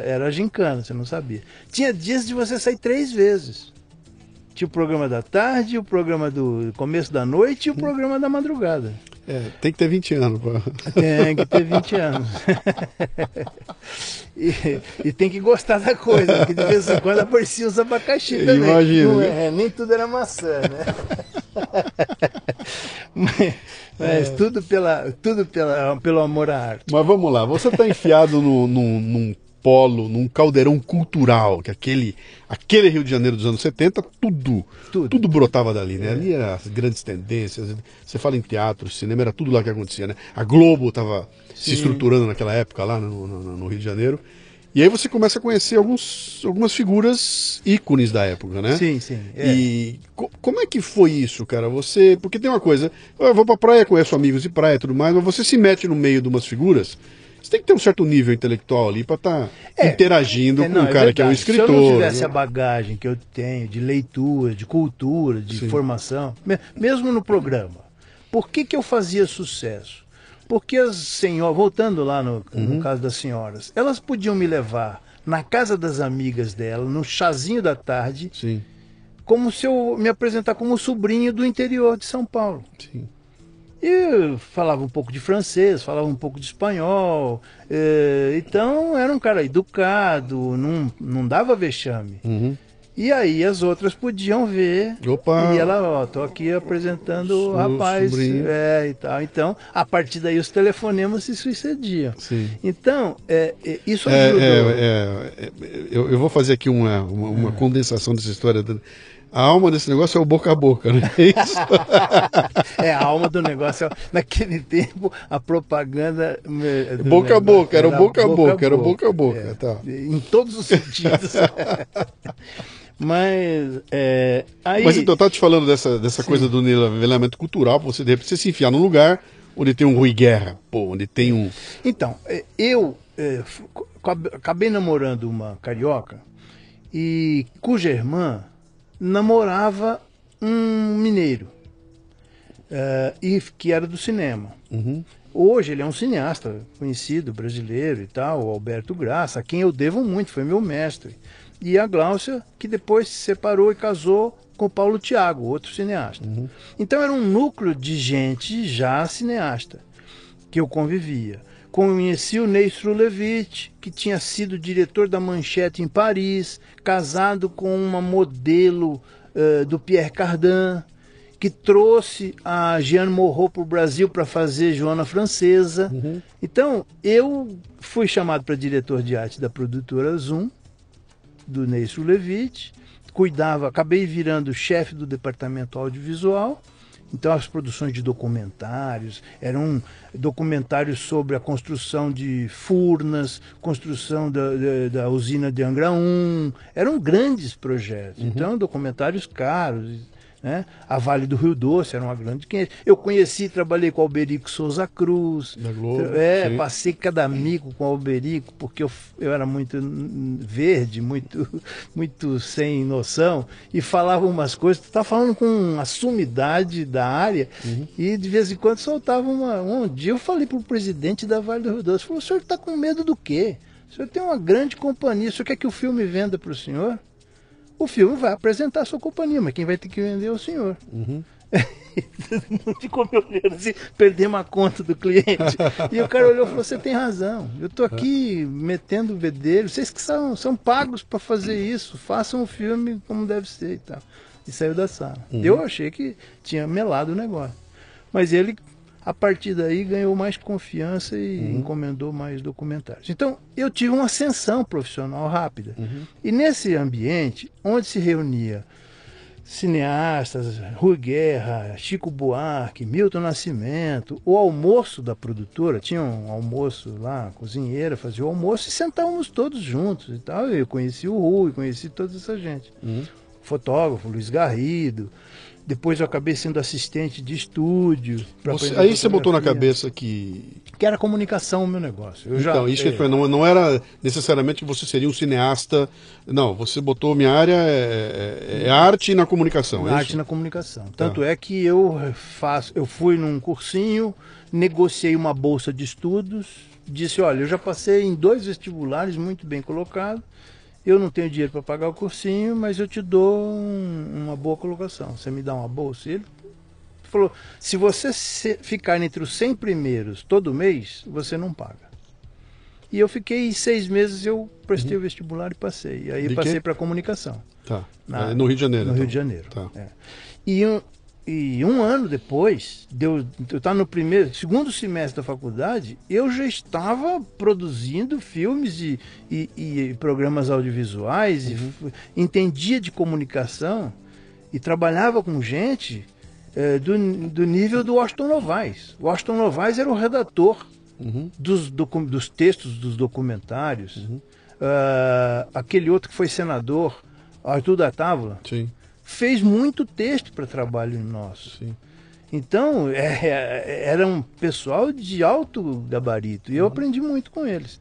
era gincana, você não sabia. Tinha dias de você sair três vezes. Tinha o programa da tarde, o programa do começo da noite e o uhum. programa da madrugada. É, tem que ter 20 anos. Pô. Tem que ter 20 anos. e, e, tem que gostar da coisa, porque de vez em quando aparecia os abacaxi também. Imagino. É, nem tudo era maçã, né? mas, mas é. tudo, pela, tudo pela, pelo amor à arte. Mas vamos lá, você está enfiado no, no, num polo, num caldeirão cultural, que aquele, aquele Rio de Janeiro dos anos 70, tudo, tudo, tudo brotava dali, né? É. Ali eram as grandes tendências. Você fala em teatro, cinema, era tudo lá que acontecia, né? A Globo estava se estruturando naquela época lá no, no, no Rio de Janeiro. E aí você começa a conhecer alguns, algumas figuras ícones da época, né? Sim, sim. É. E co como é que foi isso, cara? Você. Porque tem uma coisa, eu vou pra praia, conheço amigos de praia e tudo mais, mas você se mete no meio de umas figuras você tem que ter um certo nível intelectual ali para estar tá é, interagindo é, não, com um cara é que é um escritor. Se eu não tivesse né? a bagagem que eu tenho de leitura, de cultura, de Sim. formação, mesmo no programa, por que, que eu fazia sucesso? Porque as senhoras, voltando lá no, uhum. no caso das senhoras, elas podiam me levar na casa das amigas dela, no chazinho da tarde, Sim. como se eu me apresentar como sobrinho do interior de São Paulo. Sim. E falava um pouco de francês, falava um pouco de espanhol. É, então era um cara educado, não, não dava vexame. Uhum. E aí as outras podiam ver. Opa. E ela, ó, tô aqui apresentando o rapaz. É, e tal. Então, a partir daí os telefonemas se sucediam. Sim. Então, é, é isso é, ajudou. É, é, eu, eu, vou fazer aqui uma, uma, uma condensação dessa história. A alma desse negócio é o boca a boca, né? É isso? é, a alma do negócio. Naquele tempo, a propaganda. Boca a boca, era o boca a boca, era o boca a boca. É, tá. Em todos os sentidos. Mas. É, aí... Mas então, eu estava te falando dessa, dessa coisa do nivelamento cultural, você de repente você se enfiar num lugar onde tem um Rui Guerra, pô, onde tem um. Então, é, eu é, acabei namorando uma carioca e cuja irmã namorava um mineiro uh, e que era do cinema. Uhum. Hoje ele é um cineasta conhecido, brasileiro e tal, Alberto Graça, a quem eu devo muito, foi meu mestre. E a Gláucia, que depois se separou e casou com o Paulo Tiago, outro cineasta. Uhum. Então era um núcleo de gente já cineasta que eu convivia. Conheci o Ney Strulevich, que tinha sido diretor da Manchete em Paris, casado com uma modelo uh, do Pierre Cardin, que trouxe a Jeanne Moreau para o Brasil para fazer Joana Francesa. Uhum. Então, eu fui chamado para diretor de arte da produtora Zoom, do Ney Strulevich, cuidava, acabei virando chefe do departamento audiovisual então as produções de documentários eram documentários sobre a construção de Furnas, construção da, da, da usina de Angra 1, eram grandes projetos. Uhum. Então documentários caros. Né? A Vale do Rio Doce era uma grande cliente. Eu conheci, trabalhei com o Alberico Souza Cruz. Da Globo, é, sim. passei cada amigo com o Alberico, porque eu, eu era muito verde, muito, muito sem noção, e falava umas coisas. Tu tá falando com uma sumidade da área, Uhum. e de vez em quando soltava uma. Um dia eu falei pro presidente da Vale do Rio Doce: falou, o senhor está com medo do quê? O senhor tem uma grande companhia, o senhor quer que o filme venda para o senhor? O filme vai apresentar a sua companhia, mas quem vai ter que vender é o senhor. Uhum. Todo mundo ficou me olhando assim, perdemos a conta do cliente. E o cara olhou e falou: Você tem razão, eu tô aqui metendo o bedelho, vocês que são, são pagos para fazer isso, façam o filme como deve ser e tal. E saiu da sala. Eu achei que tinha melado o negócio. Mas ele, a partir daí, ganhou mais confiança e encomendou mais documentários. Então, eu tive uma ascensão profissional rápida. E nesse ambiente, onde se reunia cineastas, Rui Guerra, Chico Buarque, Milton Nascimento, o almoço da produtora, tinha um almoço lá, a cozinheira fazia o almoço e sentávamos todos juntos e tal. Eu conheci o Rui, conheci toda essa gente. Fotógrafo, Luiz Garrido. Depois eu acabei sendo assistente de estúdio. Você- aí você botou na cabeça que. Que era comunicação o meu negócio. Eu já- então, isso que eu é, não, não era necessariamente que você seria um cineasta. Não, você botou minha área é, é- é arte na comunicação. é arte isso? na comunicação. Tanto é que eu faço, eu fui num cursinho, negociei uma bolsa de estudos, disse, olha, eu já passei em dois vestibulares muito bem colocado, eu não tenho dinheiro para pagar o cursinho, mas eu te dou um- uma boa colocação. Você me dá uma bolsa? E ele falou, se você ficar entre os 100 primeiros todo mês, você não paga. E eu fiquei seis meses, eu prestei o vestibular e passei. E aí Uhum. De passei para comunicação. Tá. Na- É, no Rio de Janeiro. No então. Rio de Janeiro. Tá. é. E, um, e um ano depois, eu estava no primeiro, segundo semestre da faculdade, eu já estava produzindo filmes e, e- e programas audiovisuais, e f- entendia de comunicação e trabalhava com gente eh, do, do nível do Washington Novaes. O Washington Novaes era o redator Uhum. dos, docu- dos textos dos documentários. Ah, aquele outro que foi senador, Arthur da Távola, Sim, fez muito texto para trabalho nosso. sim. Então, é, é, era um pessoal de alto gabarito e eu aprendi muito com eles.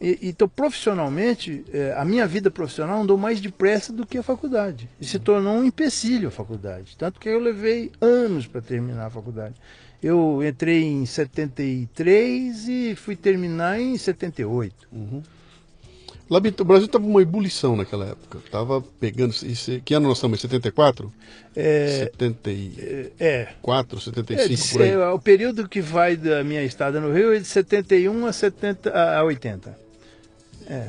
E- então, profissionalmente, é, a minha vida profissional andou mais depressa do que a faculdade. E se tornou um empecilho a faculdade. Tanto que eu levei anos para terminar a faculdade. Eu entrei em 73 e fui terminar em 78. Labi- O Brasil estava uma ebulição naquela época. Tava pegando. Que ano nós estamos? Em 74? É, 74, é, 75 É, por aí. é, o período que vai da minha estada no Rio é de 71 a, 70, a 80.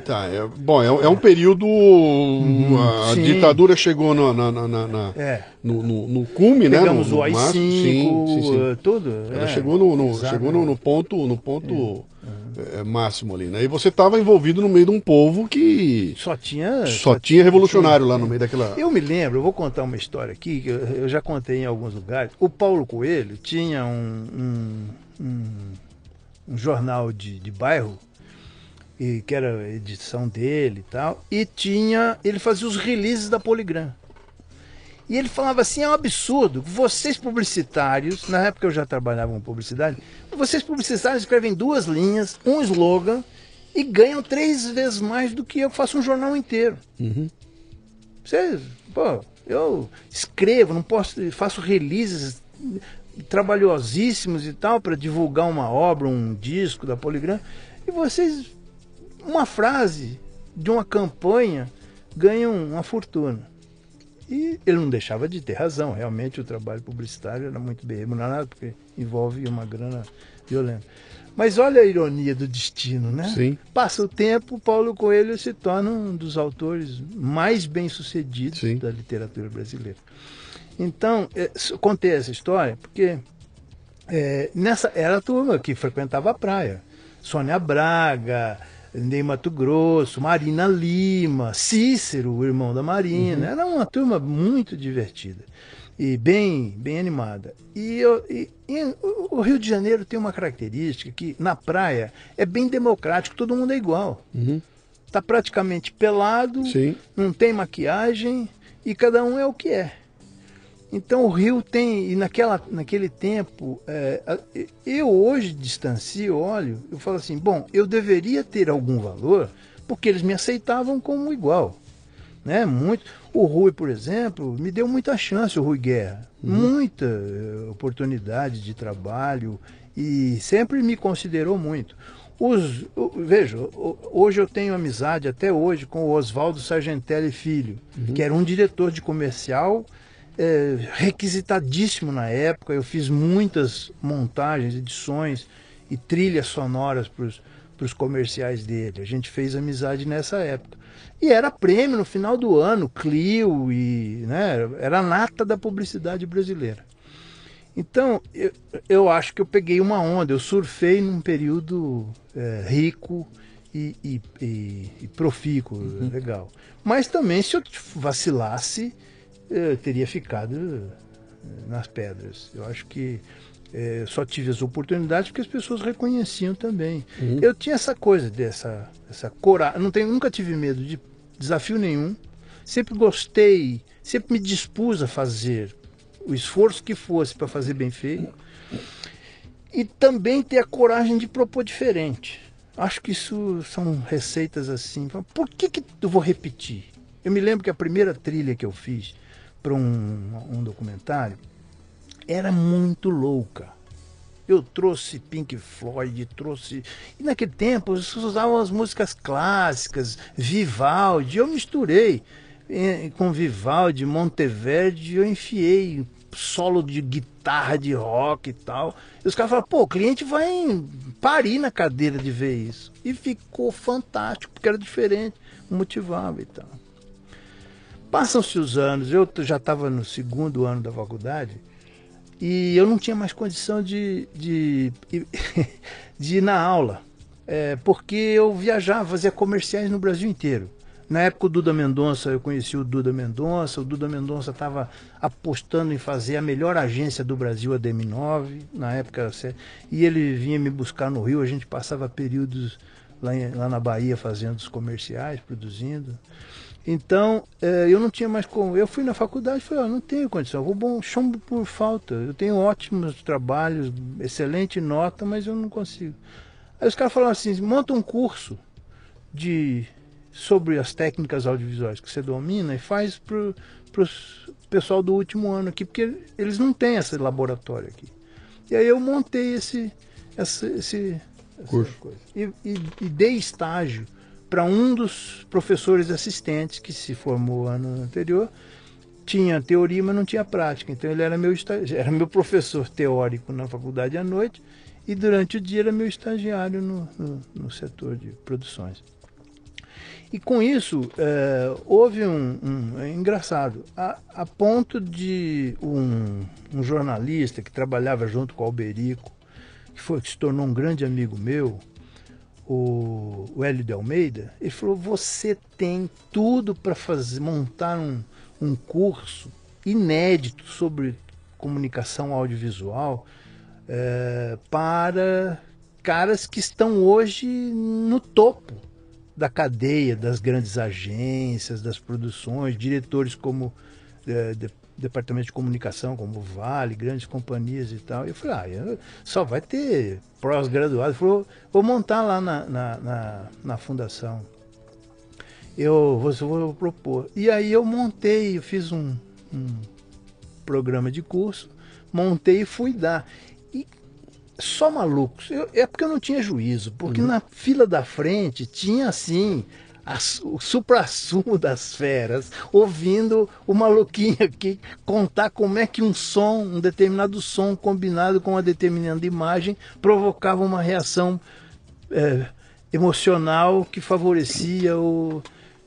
Tá, é, bom, é, é um período. a Uhum. sim. ditadura chegou na, na- na- na- na- É. no, no, no cume, né? Pegamos no, no o AI-5, máximo. Sim, sim, sim. eh, tudo. Ela é, chegou no, no- chegou no, no ponto, no ponto é, máximo ali, né? E você estava envolvido no meio de um povo que Só tinha. só tinha revolucionário lá no meio daquela. Eu me lembro, eu vou contar uma história aqui, que eu, eu já contei em alguns lugares. O Paulo Coelho tinha um, um, um- um jornal de, de bairro, e, que era a edição dele e tal, e tinha. Ele fazia os releases da Poligram. E ele falava assim: é um absurdo, vocês publicitários, na época eu já trabalhava com publicidade, vocês publicitários escrevem duas linhas, um slogan, e ganham três vezes mais do que eu faço um jornal inteiro. Vocês, pô, eu escrevo, não posso, faço releases trabalhosíssimos e tal para divulgar uma obra, um disco da Poligram, e vocês, uma frase de uma campanha, ganham uma fortuna. E ele não deixava de ter razão, realmente o trabalho publicitário era muito bem remunerado, porque envolve uma grana violenta. Mas olha a ironia do destino, né? Sim. Passa o tempo, Paulo Coelho se torna um dos autores mais bem-sucedidos da literatura brasileira. Então, s- contei essa história porque eh, nessa era a turma que frequentava a praia. Sônia Braga, Ney Mato Grosso, Marina Lima, Cícero, o irmão da Marina. Era uma turma muito divertida e bem, bem animada. E, eu- e- e o Rio de Janeiro tem uma característica que na praia é bem democrático, todo mundo é igual. Está praticamente pelado, Sim. não tem maquiagem e cada um é o que é. Então o Rio tem, e naquela, naquele tempo, é, eu hoje distancio, olho, eu falo assim, bom, eu deveria ter algum valor, porque eles me aceitavam como igual. Né? Muito. O Rui, por exemplo, me deu muita chance, o Rui Guerra. Uhum. Muita uh, oportunidade de trabalho e sempre me considerou muito. Os, veja, hoje eu tenho amizade até hoje com o Oswaldo Sargentelli Filho, uhum. que era um diretor de comercial é, requisitadíssimo na época. Eu fiz muitas montagens, edições e trilhas sonoras para os comerciais dele. A gente fez amizade nessa época. E era prêmio no final do ano, Clio, e né, era a nata da publicidade brasileira. Então, eu, eu acho que eu peguei uma onda, eu surfei num período é, rico e, e, e, e profícuo, uhum. legal. Mas também, se eu vacilasse, teria ficado eh, nas pedras. Eu acho que é, só tive as oportunidades porque as pessoas reconheciam também. Uhum. Eu tinha essa coisa dessa essa coragem, não tenho, nunca tive medo de desafio nenhum. Sempre gostei, sempre me dispus a fazer o esforço que fosse para fazer bem feito. E também ter a coragem de propor diferente. Acho que isso são receitas assim. Por que, que eu vou repetir? Eu me lembro que a primeira trilha que eu fiz para um, um documentário era muito louca. Eu trouxe Pink Floyd, trouxe. E naquele tempo eles usavam as músicas clássicas, Vivaldi. Eu misturei com Vivaldi, Monteverde, eu enfiei solo de guitarra, de rock e tal. E os caras falaram, pô, o cliente vai parir na cadeira de ver isso. E ficou fantástico, porque era diferente, motivava e tal. Passam-se os anos, eu já estava no segundo ano da faculdade e eu não tinha mais condição de, de, de ir na aula, é, porque eu viajava, fazia comerciais no Brasil inteiro. Na época o Duda Mendonça, eu conheci o Duda Mendonça, o Duda Mendonça estava apostando em fazer a melhor agência do Brasil, a DM9, na época, e ele vinha me buscar no Rio, a gente passava períodos lá, em, lá na Bahia fazendo os comerciais, produzindo. Então, é, eu não tinha mais como. Eu fui na faculdade e falei, oh, não tenho condição, vou bom chumbo por falta. Eu tenho ótimos trabalhos, excelente nota, mas eu não consigo. Aí os caras falaram assim, monta um curso de sobre as técnicas audiovisuais que você domina e faz para o pessoal do último ano aqui, porque eles não têm esse laboratório aqui. E aí eu montei esse, esse, esse curso e, e, e dei estágio para um dos professores assistentes que se formou ano anterior. Tinha teoria, mas não tinha prática. Então ele era meu, era meu professor teórico na faculdade à noite e durante o dia era meu estagiário no, no, no setor de produções. E com isso, é, houve um, um é engraçado, a, a, ponto de um, um, jornalista que trabalhava junto com o Alberico, que, foi, que se tornou um grande amigo meu, o, o Hélio de Almeida, ele falou: você tem tudo para fazer, montar um, um curso inédito sobre comunicação audiovisual é, para caras que estão hoje no topo da cadeia das grandes agências, das produções, diretores como é, departamento de comunicação, como Vale, grandes companhias e tal. E eu falei, ah, só vai ter pós-graduado. Falou, vou montar lá na, na, na, na fundação. Eu vou, vou, propor. E aí eu montei, eu fiz um, um programa de curso, montei e fui dar. E só malucos. Eu, é porque eu não tinha juízo, porque uhum. na fila da frente tinha assim o supra-sumo das feras, ouvindo o maluquinho aqui contar como é que um som, um determinado som combinado com uma determinada imagem provocava uma reação é, emocional que favorecia o.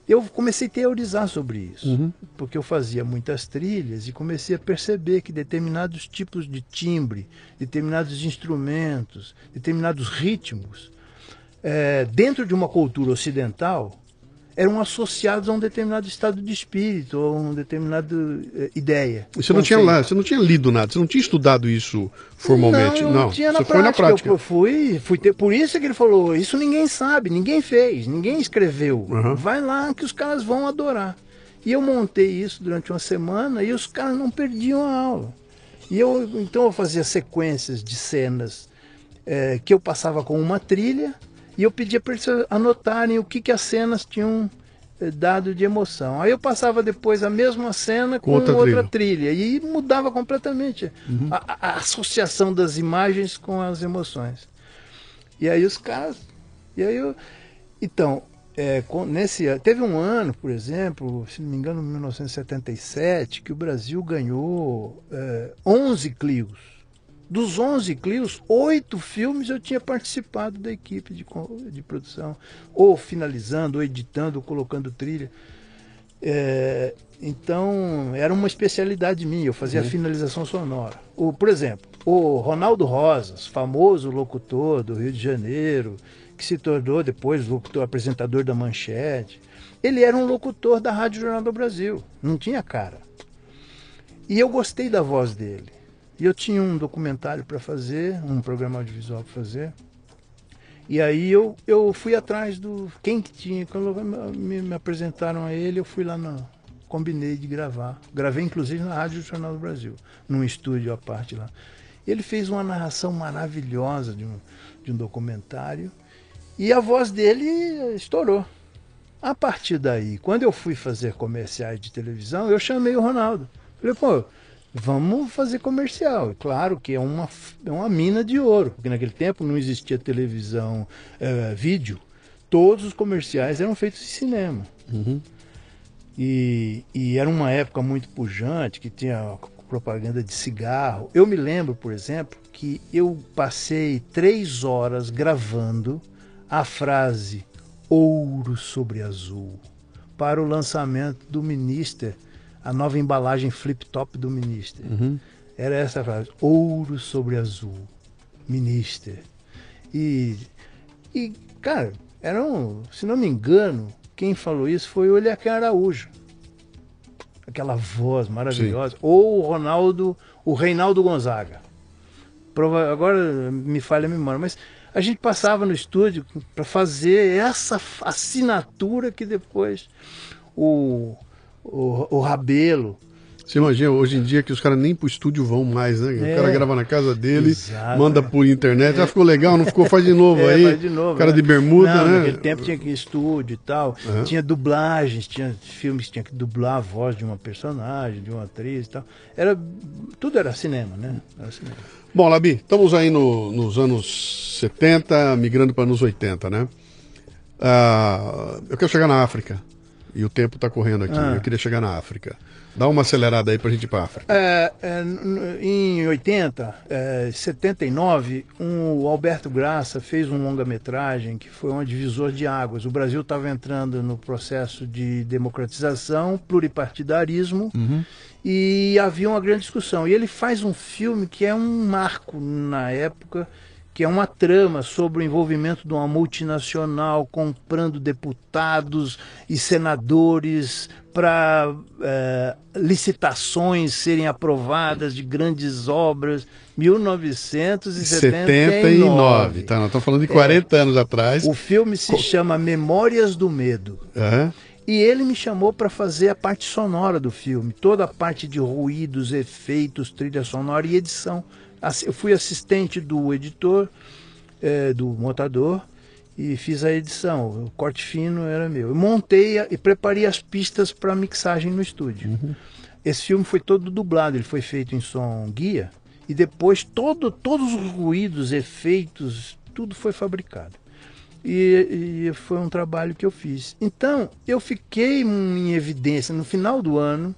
Eu comecei a teorizar sobre isso, uhum. porque eu fazia muitas trilhas e comecei a perceber que determinados tipos de timbre, determinados instrumentos, determinados ritmos, é, dentro de uma cultura ocidental, eram associados a um determinado estado de espírito, a uma determinada uh, ideia. Você não tinha lá, você não tinha lido nada, você não tinha estudado isso formalmente, não? não, não tinha na prática, foi na prática. Eu fui, fui ter, por isso que ele falou, isso ninguém sabe, ninguém fez, ninguém escreveu. Uhum. Vai lá que os caras vão adorar. E eu montei isso durante uma semana e os caras não perdiam a aula. E eu então eu fazia sequências de cenas é, que eu passava com uma trilha e eu pedia para eles anotarem o que, que as cenas tinham é, dado de emoção. Aí eu passava depois a mesma cena com, com outra, outra trilha. trilha. e mudava completamente uhum. a, a, associação das imagens com as emoções. E aí os caras, e aí eu, então é, nesse teve um ano, por exemplo, se não me engano, em 1977, que o Brasil ganhou é, 11 Clios. Dos 11 Clios, oito filmes eu tinha participado da equipe de, de produção, ou finalizando, ou editando, ou colocando trilha. É, então, era uma especialidade minha, eu fazia uhum. a finalização sonora. O, por exemplo, o Ronaldo Rosas, famoso locutor do Rio de Janeiro, que se tornou depois locutor, apresentador da Manchete. Ele era um locutor da Rádio Jornal do Brasil, não tinha cara. E eu gostei da voz dele. E eu tinha um documentário para fazer, um programa audiovisual para fazer. E aí eu, eu fui atrás do. Quem que tinha? Quando me, me apresentaram a ele, eu fui lá na. Combinei de gravar. Gravei inclusive na Rádio Jornal do Brasil, num estúdio à parte lá. Ele fez uma narração maravilhosa de um, de um documentário. E a voz dele estourou. A partir daí, quando eu fui fazer comerciais de televisão, eu chamei o Ronaldo. Falei, pô, vamos fazer comercial. Claro que é uma, é uma mina de ouro, porque naquele tempo não existia televisão, é, vídeo. Todos os comerciais eram feitos em cinema. Uhum. E, e era uma época muito pujante, que tinha propaganda de cigarro. Eu me lembro, por exemplo, que eu passei três horas gravando a frase ouro sobre azul para o lançamento do Minister, a nova embalagem flip-top do Minister. Uhum. Era essa frase, ouro sobre azul, Minister. E, e cara, era um, se não me engano, quem falou isso foi o Eliakim Araújo. Aquela voz maravilhosa. Sim. Ou o Ronaldo, o Reinaldo Gonzaga. Prova, agora me falha a memória, mas a gente passava no estúdio para fazer essa assinatura que depois o, o, o Rabelo. Você imagina, hoje em dia que os caras nem pro estúdio vão mais, né? É, o cara grava na casa dele, exato, manda por internet, é. ah, ficou legal, não ficou, faz de novo é, aí. Faz de novo. Cara né? de bermuda, não, né? Naquele tempo tinha que ir estúdio e tal. Uhum. Tinha dublagens, tinha filmes que tinha que dublar a voz de uma personagem, de uma atriz e tal. Era, tudo era cinema, né? Era cinema. Bom, Labi, estamos aí no, nos anos 70, migrando para nos 80, né? Ah, eu quero chegar na África. E o tempo está correndo aqui. Ah. Eu queria chegar na África. Dá uma acelerada aí para a gente ir para a África. É, é, em 80, é, 79, um, o Alberto Graça fez um longa-metragem que foi um divisor de águas. O Brasil estava entrando no processo de democratização, pluripartidarismo. Uhum e havia uma grande discussão. E ele faz um filme que é um marco na época, que é uma trama sobre o envolvimento de uma multinacional comprando deputados e senadores para é, licitações serem aprovadas de grandes obras. 1979. 79, tá, nós estamos falando de 40 é, anos atrás. O filme se Co... chama Memórias do Medo. Uhum. E ele me chamou para fazer a parte sonora do filme, toda a parte de ruídos, efeitos, trilha sonora e edição. Eu fui assistente do editor, é, do montador, e fiz a edição. O corte fino era meu. Eu montei e preparei as pistas para mixagem no estúdio. Uhum. Esse filme foi todo dublado, ele foi feito em som guia e depois todo, todos os ruídos, efeitos, tudo foi fabricado. E, e, foi um trabalho que eu fiz. Então, eu fiquei em evidência no final do ano.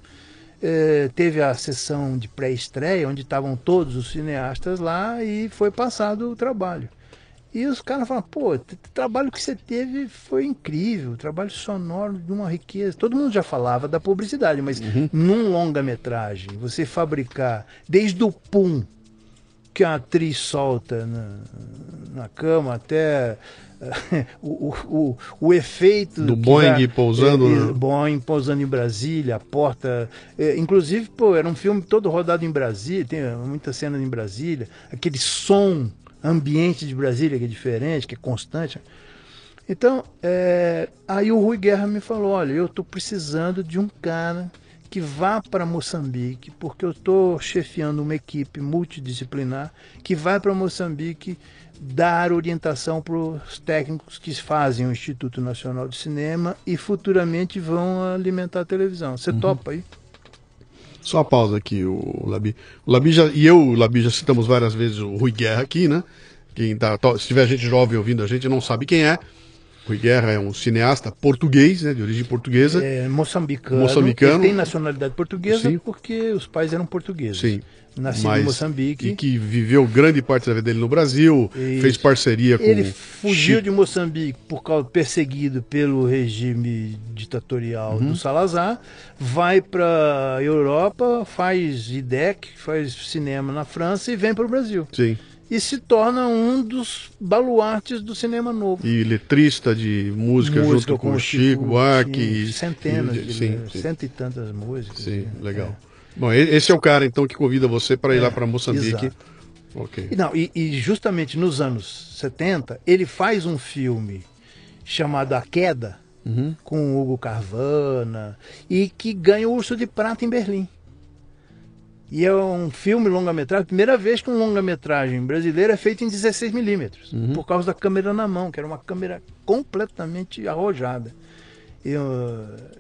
Eh, teve a sessão de pré-estreia, onde estavam todos os cineastas lá, e foi passado o trabalho. E os caras falaram, pô, o trabalho que você teve foi incrível, trabalho sonoro de uma riqueza. Todo mundo já falava da publicidade, mas uhum. num longa-metragem, você fabricar desde o pum que a atriz solta na, na cama até o, o, o, efeito do Boeing já, pousando é, é, Boeing pousando em Brasília a porta é, inclusive pô era um filme todo rodado em Brasília tem muita cena em Brasília aquele som ambiente de Brasília que é diferente que é constante. Então, é, aí o Rui Guerra me falou: olha, eu estou precisando de um cara que vá para Moçambique, porque eu estou chefiando uma equipe multidisciplinar que vai para Moçambique dar orientação para os técnicos que fazem o Instituto Nacional de Cinema e futuramente vão alimentar a televisão. Você uhum. topa aí? Só uma pausa aqui, o Labi. O Labi já, e eu, o Labi, já citamos várias vezes o Rui Guerra aqui, né? Quem tá, se tiver gente jovem ouvindo a gente, não sabe quem é. Rui Guerra é um cineasta português, né, de origem portuguesa. É, moçambicano. Moçambicano. Ele tem nacionalidade portuguesa Sim. porque os pais eram portugueses. Sim. Nascido Mas, em Moçambique. E que viveu grande parte da vida dele no Brasil, Isso. fez parceria com. Ele fugiu Chico. de Moçambique por causa perseguido pelo regime ditatorial uhum. do Salazar, vai para Europa, faz IDEC, faz cinema na França e vem para o Brasil. Sim e se torna um dos baluartes do cinema novo. E letrista de música, música junto com, o Chico Buarque. Centenas, e, de, sim, sim. cento e tantas músicas. Sim, assim, legal. É. Bom, esse é o cara então que convida você para ir é, lá para Moçambique. Exato. Okay. E, não, e, e, justamente nos anos 70, ele faz um filme chamado A Queda, uhum. com Hugo Carvana, e que ganha o Urso de Prata em Berlim. E é um filme longa-metragem, primeira vez que um longa-metragem brasileiro é feito em 16mm, uhum. por causa da câmera na mão, que era uma câmera completamente arrojada. E,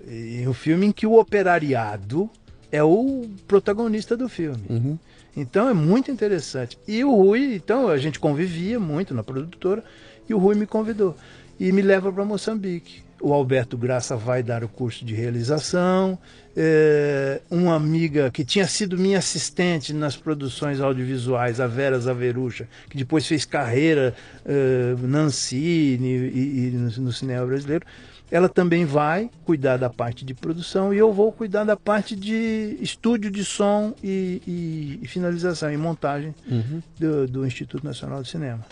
e um filme em que o operariado é o protagonista do filme. Uhum. Então é muito interessante. E o Rui, então a gente convivia muito na produtora, e o Rui me convidou e me leva para Moçambique. O Alberto Graça vai dar o curso de realização, é, uma amiga que tinha sido minha assistente nas produções audiovisuais, a Vera Zaverucha, que depois fez carreira é, Nancy e, e, e no, no, cinema brasileiro, ela também vai cuidar da parte de produção e eu vou cuidar da parte de estúdio de som e, e finalização e montagem uhum. do, do Instituto Nacional de Cinema.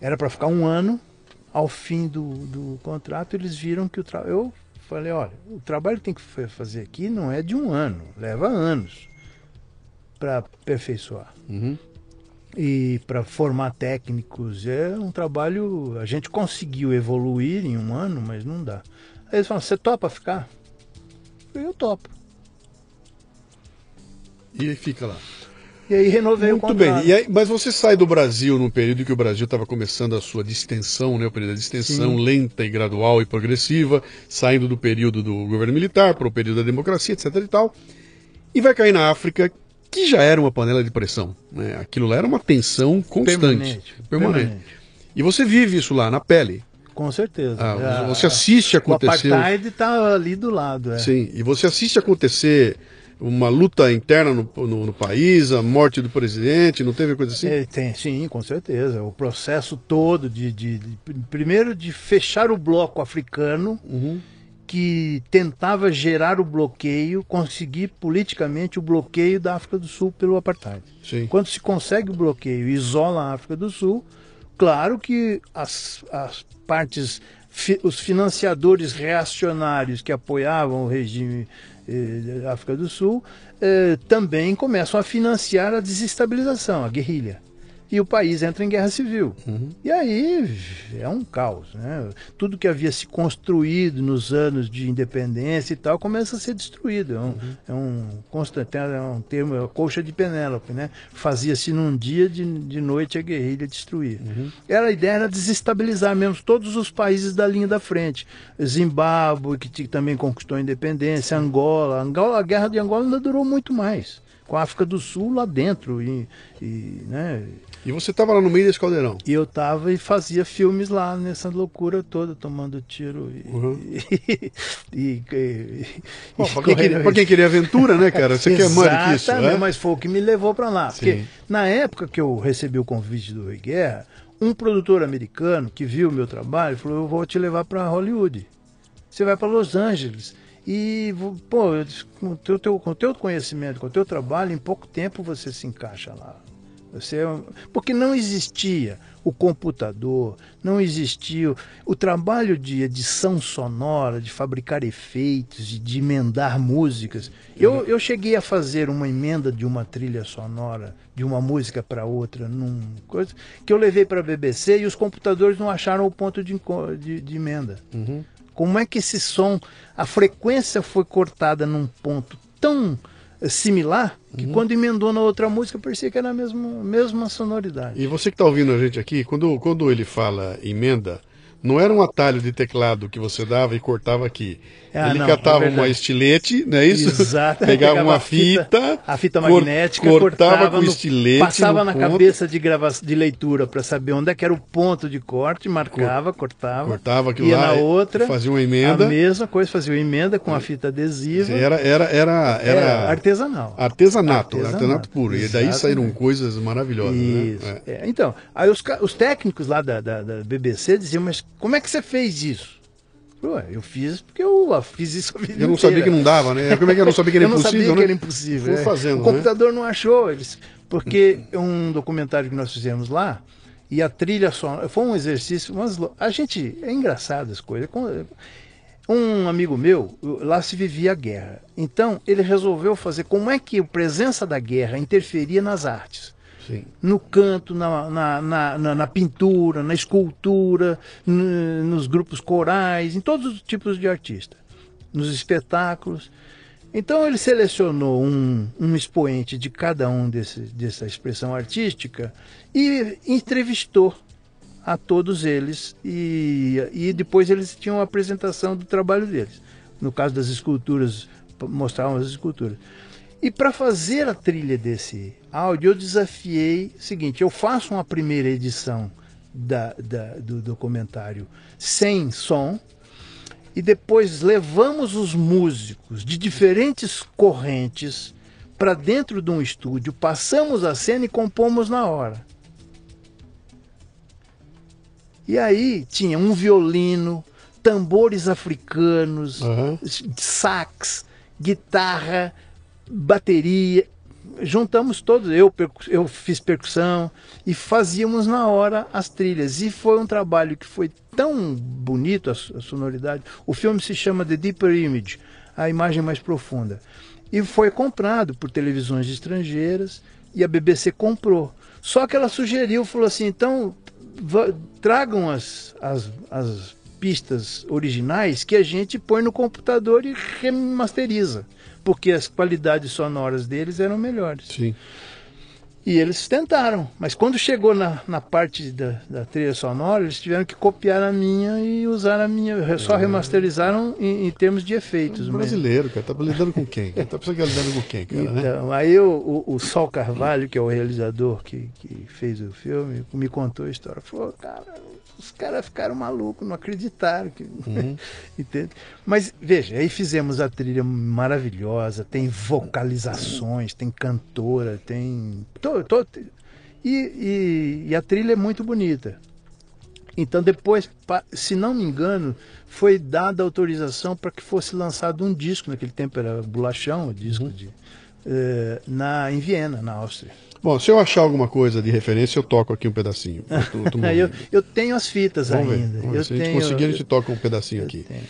Era para ficar um ano, ao fim do, do contrato eles viram que o trabalho. Eu Falei, olha, o trabalho que tem que fazer aqui não é de um ano, leva anos para aperfeiçoar. Uhum. E para formar técnicos é um trabalho. A gente conseguiu evoluir em um ano, mas não dá. Aí eles falam: você topa ficar? Eu topo. E aí fica lá. E aí renovei Muito o contrato. Muito bem. Aí, mas você sai do Brasil no período em que o Brasil estava começando a sua distensão, né, o período de distensão Sim. lenta e gradual e progressiva, saindo do período do governo militar para o período da democracia, etc e tal. E vai cair na África, que já era uma panela de pressão. Né? Aquilo lá era uma tensão constante. Permanente. permanente. permanente. E você vive isso lá na pele. Com certeza. Ah, você assiste acontecer. O apartheid está ali do lado. É. Sim, e você assiste acontecer uma luta interna no, no, no, país, a morte do presidente, não teve coisa assim? É, tem, sim, com certeza. O processo todo de, de, de primeiro de fechar o bloco africano, uhum. que tentava gerar o bloqueio, conseguir politicamente o bloqueio da África do Sul pelo apartheid. Sim. Quando se consegue o bloqueio e isola a África do Sul, claro que as, as partes, os financiadores reacionários que apoiavam o regime eh, África do Sul, eh, também começam a financiar a desestabilização, a guerrilha e o país entra em guerra civil. Uhum. E aí é um caos. Né? Tudo que havia se construído nos anos de independência e tal começa a ser destruído. É um, uhum. é um constante, é um termo, é a colcha de Penélope. Né? Fazia-se num dia, de, de noite a guerrilha destruir. Uhum. Era, a ideia era desestabilizar mesmo todos os países da linha da frente. Zimbábue, que também conquistou a independência, Angola. Angola. A guerra de Angola ainda durou muito mais com a África do Sul lá dentro. E, e, né? E você estava lá no meio desse caldeirão? E eu estava e fazia filmes lá nessa loucura toda, tomando tiro e. Uhum. e, e, Bom, para quem, queria, quem queria aventura, né, cara? Você quer mais que isso? É? Mas foi o que me levou para lá. Sim. Porque na época que eu recebi o convite do Rui Guerra, um produtor americano que viu o meu trabalho falou: Eu vou te levar para Hollywood. Você vai para Los Angeles. E, pô, com o teu, com teu conhecimento, com o teu trabalho, em pouco tempo você se encaixa lá. Você, é porque não existia o computador, não existia o, o, trabalho de edição sonora, de fabricar efeitos, de, de emendar músicas. Eu, eu cheguei a fazer uma emenda de uma trilha sonora, de uma música para outra, num coisa que eu levei para a BBC e os computadores não acharam o ponto de, de, de emenda. Uhum. Como é que esse som, a frequência foi cortada num ponto tão similar, que uhum. quando emendou na outra música parecia que era a mesma, mesma sonoridade. E você que está ouvindo a gente aqui, quando, quando ele fala emenda, não era um atalho de teclado que você dava e cortava aqui. Ah, ele não, catava é uma estilete, não é isso? Exato. Pegava, Pegava uma fita, a fita magnética, cortava, cortava com no, estilete. Passava na ponto. cabeça de, grava, de leitura para saber onde é que era o ponto de corte, marcava, cortava. Cortava aquilo ia lá, na outra. Fazia uma emenda. A mesma coisa, fazia uma emenda com a fita adesiva. Era, era, era, era, era artesanal. Artesanato, artesanato, artesanato puro. E daí saíram coisas maravilhosas. Né? Isso. Né? É. É. Então, aí os, os técnicos lá da, da, da BBC diziam, mas como é que você fez isso? Ué, eu fiz porque eu fiz isso a vida Eu não inteira. sabia que não dava, né? Como é que eu não sabia que era impossível, Eu não sabia né? que era impossível. Fui é. fazendo, o computador né? não achou, eles, porque um documentário que nós fizemos lá, e a trilha sonora, foi um exercício, mas a gente, é engraçado as coisas. Um amigo meu, lá se vivia a guerra. Então, ele resolveu fazer como é que a presença da guerra interferia nas artes. Sim. no canto, na, na, na, na, pintura, na escultura, nos grupos corais, em todos os tipos de artista, nos espetáculos. Então ele selecionou um, um expoente de cada um desse, dessa expressão artística e entrevistou a todos eles e, e depois eles tinham a apresentação do trabalho deles. No caso das esculturas, mostravam as esculturas. E para fazer a trilha desse áudio, eu desafiei o seguinte: eu faço uma primeira edição da, da, do documentário sem som, e depois levamos os músicos de diferentes correntes para dentro de um estúdio, passamos a cena e compomos na hora. E aí tinha um violino, tambores africanos, uhum. sax, guitarra, bateria, juntamos todos, eu, eu fiz percussão e fazíamos na hora as trilhas. E foi um trabalho que foi tão bonito a, a sonoridade. O filme se chama The Deeper Image, a imagem mais profunda. E foi comprado por televisões estrangeiras e a BBC comprou. Só que ela sugeriu, falou assim, então tragam as, as, as pistas originais que a gente põe no computador e remasteriza porque as qualidades sonoras deles eram melhores. Sim. E eles tentaram, mas quando chegou na, na parte da, da trilha sonora, eles tiveram que copiar a minha e usar a minha. Só é. remasterizaram em, em, termos de efeitos. É brasileiro, mesmo. cara, tá lidando com quem? Tá pensando que lidando com quem, cara? Né? Então, né? aí o, o, o, Sol Carvalho, que é o realizador que, que fez o filme, me contou a história. Falou, cara, os caras ficaram malucos, não acreditaram. Que... Uhum. Entende? Mas veja, aí fizemos a trilha maravilhosa, tem vocalizações, tem cantora, tem. Tô, tô... E, e, e a trilha é muito bonita. Então depois, se não me engano, foi dada autorização para que fosse lançado um disco, naquele tempo era bolachão, o disco uhum. de, eh, na, em Viena, na Áustria. Bom, se eu achar alguma coisa de referência, eu toco aqui um pedacinho. Eu, eu, eu, tenho as fitas Vamos ainda. Ver. Eu se tenho, a gente conseguir, a gente toca um pedacinho aqui. Tenho.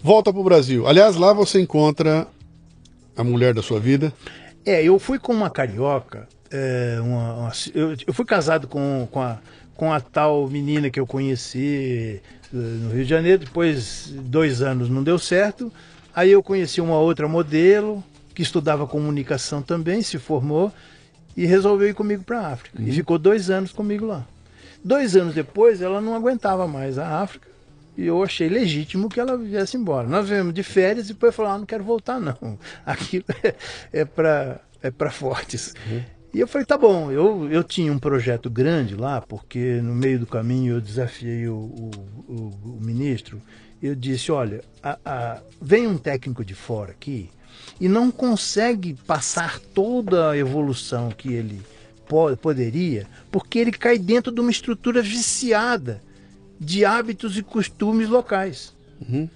Volta para o Brasil. Aliás, lá você encontra a mulher da sua vida. É, eu fui com uma carioca. É, uma, uma, eu, eu, fui casado com, com, a, com a tal menina que eu conheci eh, no Rio de Janeiro. Depois, dois anos não deu certo. Aí eu conheci uma outra modelo que estudava comunicação também, se formou e resolveu ir comigo para a África. Uhum. E ficou dois anos comigo lá. Dois anos depois, ela não aguentava mais a África e eu achei legítimo que ela viesse embora. Nós viemos de férias e depois falou: ah, não quero voltar, não. Aquilo é, é para é para fortes. Uhum. E eu falei: tá bom. Eu, eu tinha um projeto grande lá, porque no meio do caminho eu desafiei o, o, o, o ministro. Eu disse: olha, a, a, vem um técnico de fora aqui e não consegue passar toda a evolução que ele po poderia, porque ele cai dentro de uma estrutura viciada de hábitos e costumes locais. Uhum.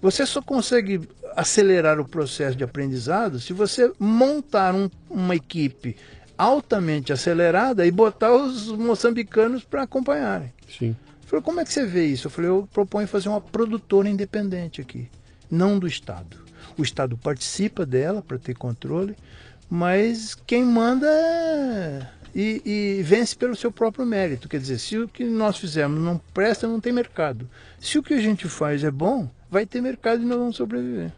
Você só consegue acelerar o processo de aprendizado se você montar um, uma equipe altamente acelerada e botar os moçambicanos para acompanharem. Sim. Falei, como é que você vê isso? Eu falei, eu proponho fazer uma produtora independente aqui, não do Estado. O Estado participa dela para ter controle, mas quem manda é... e, e, vence pelo seu próprio mérito. Quer dizer, se o que nós fizemos não presta, não tem mercado. Se o que a gente faz é bom, vai ter mercado e nós vamos sobreviver.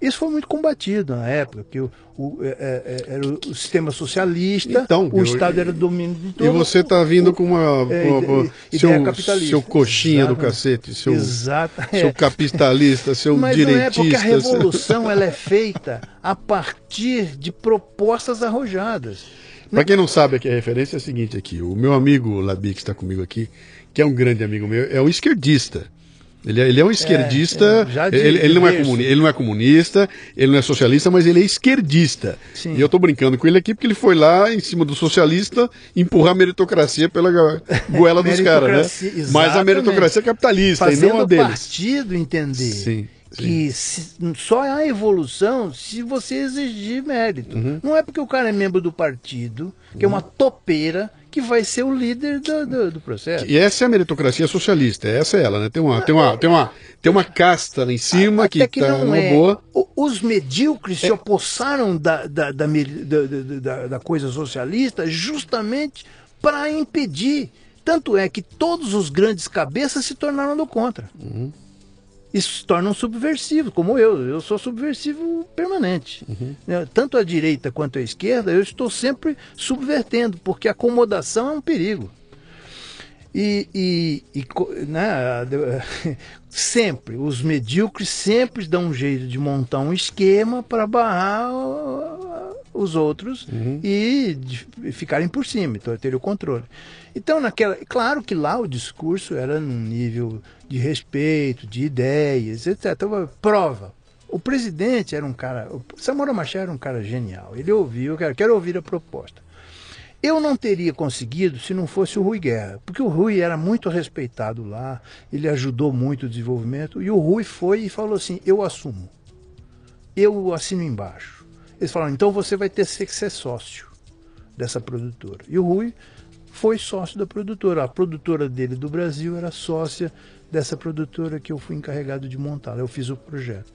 Isso foi muito combatido na época, que o, o, é, é, é era o sistema socialista, então, o eu, Estado era domínio de todo. E você está vindo com uma, é, uma, uma seu, capitalista. seu coxinha Exato. do cacete, seu, Exato. seu capitalista, seu Mas direitista. Mas não é porque a revolução ela é feita a partir de propostas arrojadas. Para quem não sabe, aqui a referência é a seguinte aqui. O meu amigo Labi, que está comigo aqui, que é um grande amigo meu, é um esquerdista. Ele é, ele é um esquerdista. É, é, ele, ele, não é ele não é comunista, ele não é socialista, mas ele é esquerdista. Sim. E eu estou brincando com ele aqui porque ele foi lá em cima do socialista empurrar a meritocracia pela goela dos caras, né? Mas a meritocracia é capitalista Fazendo e não a deles. o partido entender. Sim que se, só há evolução se você exigir mérito. Uhum. Não é porque o cara é membro do partido, que uhum. é uma topeira, que vai ser o líder do, do, do, processo. E essa é a meritocracia socialista, essa é ela, né? Tem uma, tem uma, tem uma, tem uma casta lá em cima Até que, tá não é. boa. Os medíocres é. se opossaram da, da, da, da, da coisa socialista justamente para impedir. Tanto é que todos os grandes cabeças se tornaram do contra. Uhum isso se torna um subversivo, como eu. Eu sou subversivo permanente. Uhum. Né, tanto a direita quanto a esquerda, eu estou sempre subvertendo, porque a acomodação é um perigo. E, e, e né, sempre, os medíocres sempre dão um jeito de montar um esquema para barrar os outros uhum. e ficarem por cima, então ter o controle. Então, naquela, claro que lá o discurso era num nível de respeito, de ideias, etc. Então, prova. O presidente era um cara, o Samora Machado era um cara genial. Ele ouviu, eu quero, quero ouvir a proposta. Eu não teria conseguido se não fosse o Rui Guerra, porque o Rui era muito respeitado lá, ele ajudou muito o desenvolvimento, e o Rui foi e falou assim: eu assumo, eu assino embaixo. Eles falaram: então você vai ter que ser sócio dessa produtora. E o Rui foi sócio da produtora. A produtora dele do Brasil era sócia dessa produtora que eu fui encarregado de montar. Eu fiz o projeto.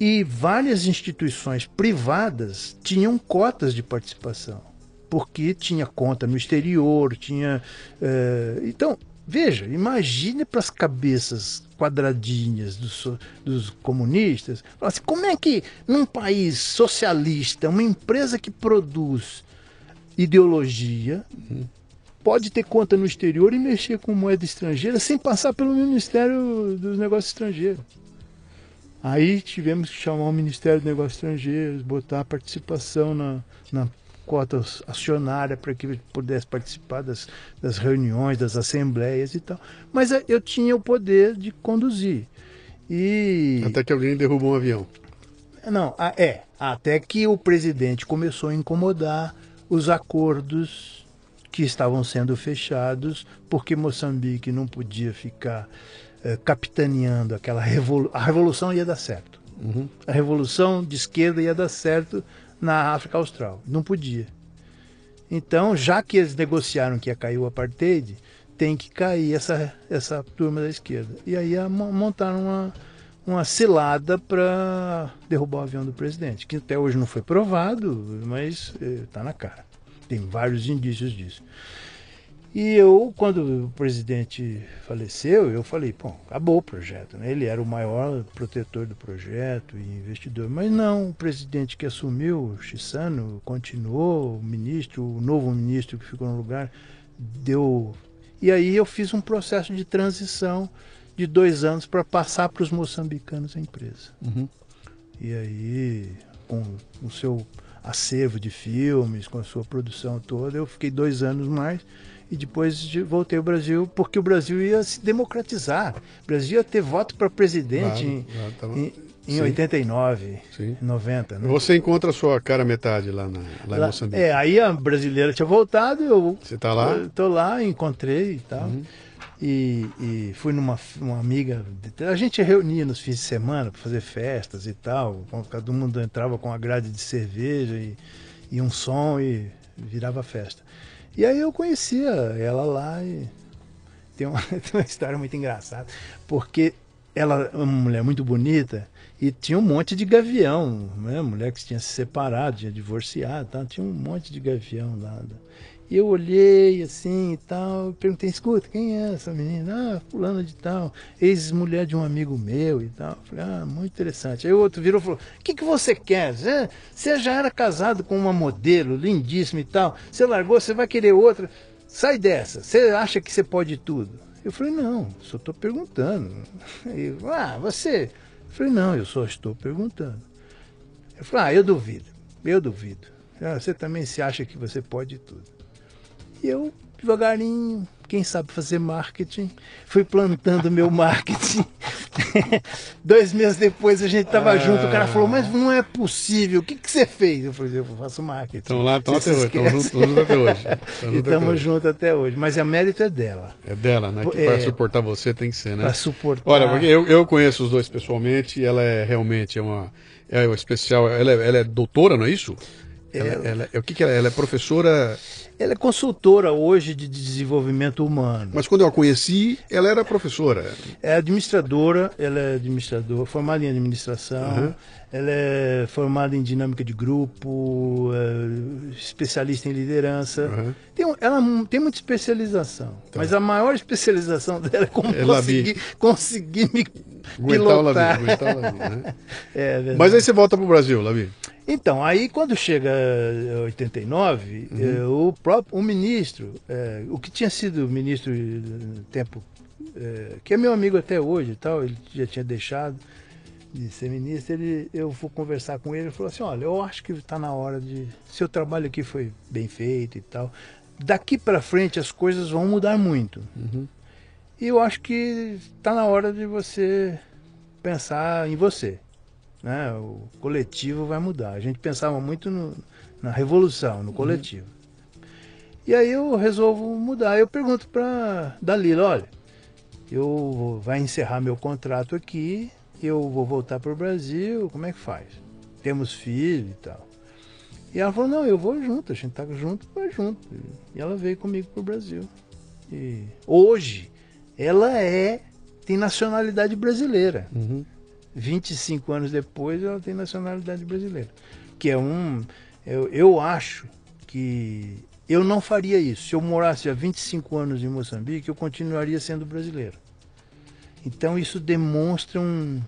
E várias instituições privadas tinham cotas de participação porque tinha conta no exterior, tinha. É, então, veja, imagine para as cabeças quadradinhas dos, dos comunistas, assim, como é que num país socialista, uma empresa que produz ideologia, uhum. pode ter conta no exterior e mexer com moeda estrangeira sem passar pelo Ministério dos Negócios Estrangeiros. Aí tivemos que chamar o Ministério dos Negócios Estrangeiros, botar a participação na, na cota acionária para que pudesse participar das, das reuniões, das assembleias e tal. Mas eh, eu tinha o poder de conduzir. E... Até que alguém derrubou um avião. Não, é. Até que o presidente começou a incomodar os acordos que estavam sendo fechados, porque Moçambique não podia ficar eh, capitaneando aquela revolução. A revolução ia dar certo. Uhum. A revolução de esquerda ia dar certo na África Austral. Não podia. Então, já que eles negociaram que ia cair o apartheid, tem que cair essa, essa turma da esquerda. E aí montaram uma, uma cilada para derrubar o avião do presidente, que até hoje não foi provado, mas está eh, na cara. Tem vários indícios disso. E eu, quando o presidente faleceu, eu falei, bom, acabou o projeto. Né? Ele era o maior protetor do projeto e investidor. Mas não, o presidente que assumiu, o Chissano, continuou, o ministro, o novo ministro que ficou no lugar, deu. E aí eu fiz um processo de transição de dois anos para passar para os moçambicanos a empresa. Uhum. E aí, com o seu acervo de filmes, com a sua produção toda, eu fiquei dois anos mais e depois voltei ao Brasil porque o Brasil ia se democratizar. O Brasil ia ter voto para presidente claro, em, em, em 89, Sim. 90. Né? Você encontra a sua cara metade lá, na, lá, lá, em Moçambique. É, aí a brasileira tinha voltado, eu Você tá lá? Estou lá, encontrei e tal. Uhum. E, e, fui numa uma amiga. A gente reunia nos fins de semana para fazer festas e tal. Todo mundo entrava com a grade de cerveja e, e um som e virava festa. E aí eu conhecia ela lá e tem uma, tem uma história muito engraçada, porque ela é uma mulher muito bonita e tinha um monte de gavião, né? Mulher que tinha se separado, tinha divorciado, tá? tinha um monte de gavião lá. E eu olhei assim e tal, perguntei, escuta, quem é essa menina? Ah, fulana de tal, ex-mulher de um amigo meu e tal. Falei, ah, muito interessante. Aí o outro virou e falou, o que, que você quer? Você já era casado com uma modelo lindíssima e tal, você largou, você vai querer outra. Sai dessa, você acha que você pode tudo? Eu falei, não, só estou perguntando. Aí, ah, você? Eu falei, não, eu só estou perguntando. Eu falei, ah, eu duvido, eu duvido. Ah, você também se acha que você pode tudo. E eu, devagarinho, quem sabe fazer marketing, fui plantando meu marketing. Dois meses depois a gente estava ah. junto, o cara falou, mas não é possível, o que, que você fez? Eu falei, eu faço marketing. Estão lá, estão até hoje, estamos juntos até hoje. e estamos juntos até hoje, mas a mérito é dela. É dela, né? É, para suportar você tem que ser, né? Para suportar. Olha, porque eu, eu conheço os dois pessoalmente e ela é realmente é uma, é uma especial, ela é, ela é doutora, não é isso? Ela, é, ela, é, o que, que ela, ela é professora ela é consultora hoje de desenvolvimento humano. Mas quando eu a conheci, ela era professora. É administradora, ela é administradora, formada em administração, uhum. ela é formada em dinâmica de grupo, é especialista em liderança. Uhum. Tem, ela tem muita especialização, tá. mas a maior especialização dela é como é conseguir, conseguir me pilotar. O Lavi, o Lavi, né? é, mas aí você volta para o Brasil, Lavi. Então, aí quando chega 89, uhum. eh, o próprio o ministro, eh, o que tinha sido ministro no tempo, eh, que é meu amigo até hoje e tal, ele já tinha deixado de ser ministro, ele, eu vou conversar com ele, ele falou assim, olha, eu acho que está na hora de, seu trabalho aqui foi bem feito e tal, daqui para frente as coisas vão mudar muito. Uhum. E eu acho que está na hora de você pensar em você né? O coletivo vai mudar. A gente pensava muito no, na revolução, no coletivo. Uhum. E aí eu resolvo mudar. Eu pergunto para Dalila, olha, eu vou, vai encerrar meu contrato aqui, eu vou voltar para o Brasil, como é que faz? Temos filho e tal. E ela falou, não, eu vou junto, a gente tá junto, vai junto. E ela veio comigo para o Brasil. E hoje ela é tem nacionalidade brasileira. Uhum. 25 anos depois, ela tem nacionalidade brasileira. Que é um. Eu, eu acho que eu não faria isso. Se eu morasse há 25 anos em Moçambique, eu continuaria sendo brasileiro. Então isso demonstra um.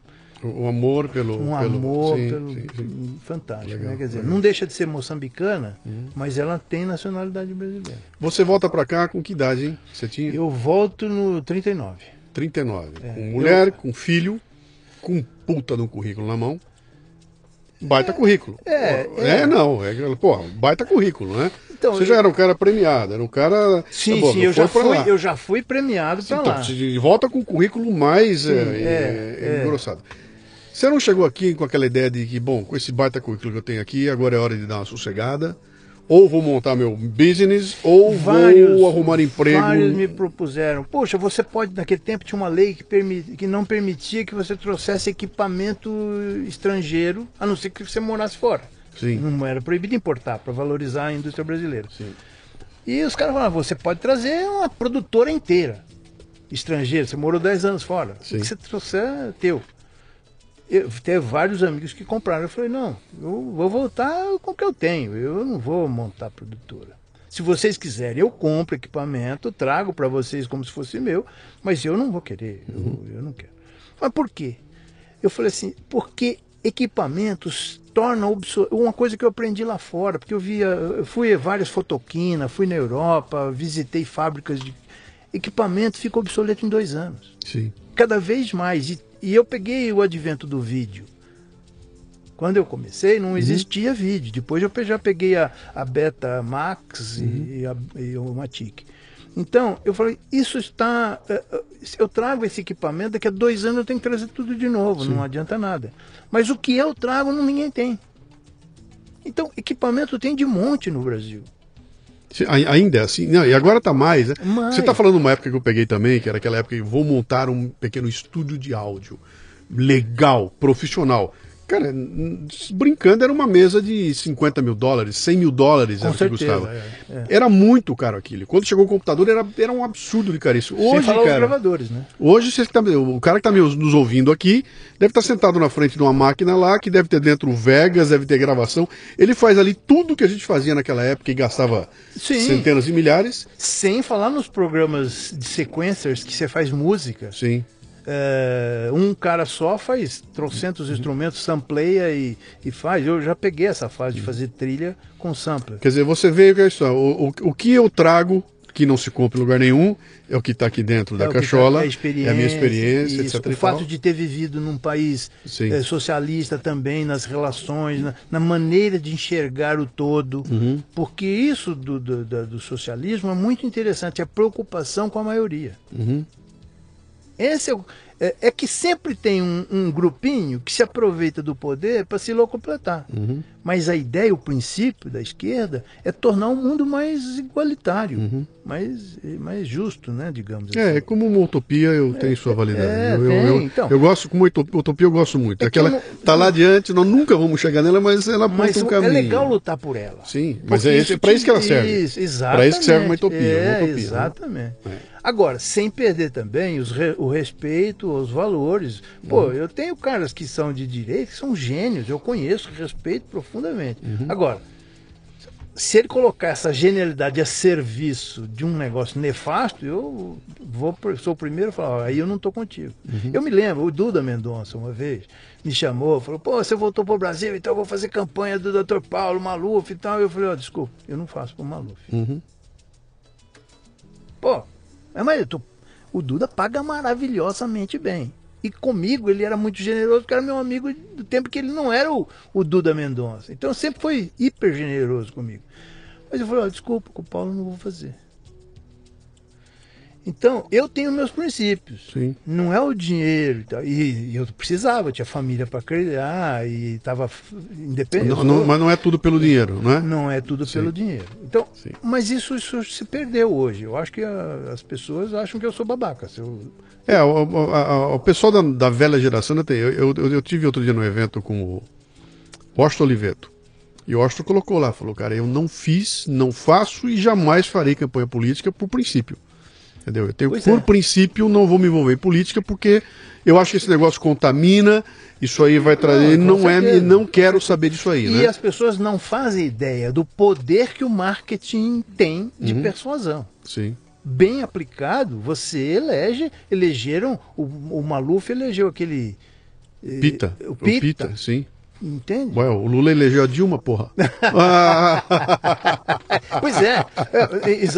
O amor pelo. Um pelo, amor sim, pelo. Sim, sim. Fantástico. Legal, né? Quer dizer, legal. não deixa de ser moçambicana, uhum. mas ela tem nacionalidade brasileira. Você volta para cá com que idade, hein? Você tinha? Eu volto no 39. 39. É, com mulher, eu... com filho com um puta de um currículo na mão. Baita é, currículo. É, é, é, não. É, pô, baita currículo, né? Então, Você já era um cara premiado, era um cara. Sim, tá sim, eu já, fui, eu já fui premiado para então, lá. Você volta com o currículo mais sim, é, é, é, engrossado. Você não chegou aqui com aquela ideia de que, bom, com esse baita currículo que eu tenho aqui, agora é hora de dar uma sossegada ou vou montar meu business, ou vários, vou arrumar emprego. Vários me propuseram. Poxa, você pode, naquele tempo tinha uma lei que, permit, que não permitia que você trouxesse equipamento estrangeiro, a não ser que você morasse fora. Sim. Não era proibido importar para valorizar a indústria brasileira. Sim. E os caras falaram, você pode trazer uma produtora inteira estrangeira, você morou 10 anos fora. Sim. O que você trouxer é teu eu, teve vários amigos que compraram. Eu falei, não, eu vou voltar com o que eu tenho, eu não vou montar produtora. Se vocês quiserem, eu compro equipamento, trago para vocês como se fosse meu, mas eu não vou querer, eu, eu não quero. Mas por quê? Eu falei assim, porque equipamentos tornam obsoleto. Uma coisa que eu aprendi lá fora, porque eu via, eu fui a várias fotoquinas, fui na Europa, visitei fábricas de equipamento, fica obsoleto em dois anos. Sim. Cada vez mais. E e eu peguei o advento do vídeo. Quando eu comecei, não uhum. existia uhum. vídeo. Depois eu já peguei a, a Beta Max uhum. e, a, e o Matic. Então, eu falei, isso está. Eh, eh, eu trago esse equipamento, daqui a dois anos eu tenho que trazer tudo de novo, Sim. não adianta nada. Mas o que eu trago, ninguém tem. Então, equipamento tem de monte no Brasil. Ainda é assim? Não, e agora tá mais, né? Mais. Você tá falando uma época que eu peguei também, que era aquela época que vou montar um pequeno estúdio de áudio. Legal, profissional. Cara, brincando, era uma mesa de 50 mil dólares, 100 mil dólares Com era o que certeza, custava. é, é. Era muito caro aquilo. Quando chegou o computador, era, era um absurdo de caríssimo. Sem Hoje, os cara, gravadores, né? hoje você tá- o cara que está nos ouvindo aqui deve estar sentado na frente de uma máquina lá, que deve ter dentro Vegas, deve ter gravação. Ele faz ali tudo que a gente fazia naquela época e gastava Sim. centenas de milhares. Sem falar nos programas de sequencers que você faz música. Sim. É, um cara só faz trocentos instrumentos, sampleia e, e faz. Eu já peguei essa fase de fazer trilha com sampler. Quer dizer, você veio com isso. O, o, o que eu trago, que não se compra em lugar nenhum, é o que está aqui dentro da É o que cachola. tá- é, experiência, a minha experiência, isso. etc. O fato de ter vivido num país eh, socialista também, nas relações, na, na maneira de enxergar o todo. Uhum. Porque isso do, do, do- do socialismo é muito interessante, a preocupação com a maioria. Uhum. Esse é, é, é que sempre tem um, um grupinho que se aproveita do poder para se locupletar. Uhum. Mas a ideia, o princípio da esquerda é tornar o mundo mais igualitário, mais, mais justo, né, digamos Uhum. É, assim. é como uma utopia, eu tenho sua validade. é, eu, eu, então. eu gosto, como uto- utopia, eu gosto muito. É que Aquela não- tá lá adiante, nós nunca vamos chegar nela, mas ela aponta um é caminho. legal lutar por ela. Sim, mas é isso para isso que ela serve. Isso, exatamente. Para isso que serve uma utopia, uma É, utopia, né? exatamente. É. Agora, sem perder também os o respeito aos valores. Pô, Uhum. eu tenho caras que são de direita, que são gênios, eu conheço, respeito profundamente. Uhum. Agora, se ele colocar essa genialidade a serviço de um negócio nefasto, eu vou sou o primeiro a falar, "Ó, aí eu não estou contigo. Uhum. Eu me lembro, o Duda Mendonça, uma vez, me chamou, falou, pô, você voltou para o Brasil, então eu vou fazer campanha do Dr. Paulo Maluf e tal. Eu falei, ó, desculpa, eu não faço para o Maluf. Uhum. Pô, é, mas eu tô- o Duda paga maravilhosamente bem. E comigo ele era muito generoso, porque era meu amigo do tempo que ele não era o, o Duda Mendonça. Então sempre foi hiper generoso comigo. Mas eu falei, ó, desculpa, com o Paulo não vou fazer. Então, eu tenho meus princípios. Sim. Não é o dinheiro e eu precisava, eu tinha família para criar e estava independente. Não- não- mas não é tudo pelo dinheiro, não é? não é tudo Sim. pelo dinheiro. Então, Sim. mas isso, isso se perdeu hoje. Eu acho que a- as pessoas acham que eu sou babaca. Eu- É, o, a- o pessoal da, da velha geração tem. Eu, eu, eu tive outro dia no evento com o Washington Oliveto. E o Washington colocou lá, falou, cara, eu não fiz, não faço e jamais farei campanha política por princípio. Entendeu? Eu tenho, Pois por é. princípio, não vou me envolver em política porque eu acho que esse negócio contamina, isso aí vai trazer. com Não, é, não quero saber disso aí, E né? as pessoas não fazem ideia do poder que o marketing tem de Uhum. persuasão. Sim. Bem aplicado, você elege, elegeram, o, o Maluf elegeu aquele. eh, Pita. O Pita. sim. Entende? Ué, o Lula elegeu a Dilma, porra. Pois é.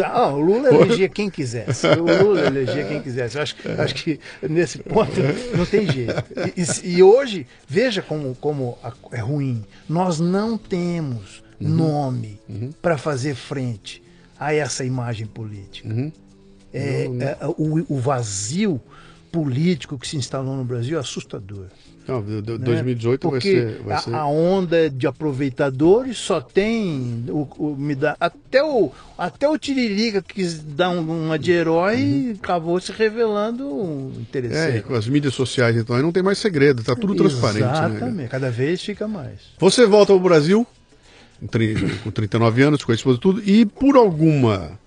Ah, o Lula elegia quem quisesse. O Lula elegia quem quisesse. Eu acho, acho que nesse ponto não tem jeito. E, e- e hoje, veja como, como é ruim. Nós não temos nome para fazer frente a essa imagem política. Uhum. É, é, o, o vazio político que se instalou no Brasil é assustador. Não, do- do- né? 2018 vai ser. Vai a, ser... a onda de aproveitadores só tem o, o- me dá, até o até o Tiririca que quis dar um- uma de herói acabou se revelando um É, interessante. com as mídias sociais, então, aí não tem mais segredo, tá tudo transparente. Exatamente, Né? cada vez fica mais. Você volta ao Brasil, com tri- com 39 anos, com a esposa tudo, e por alguma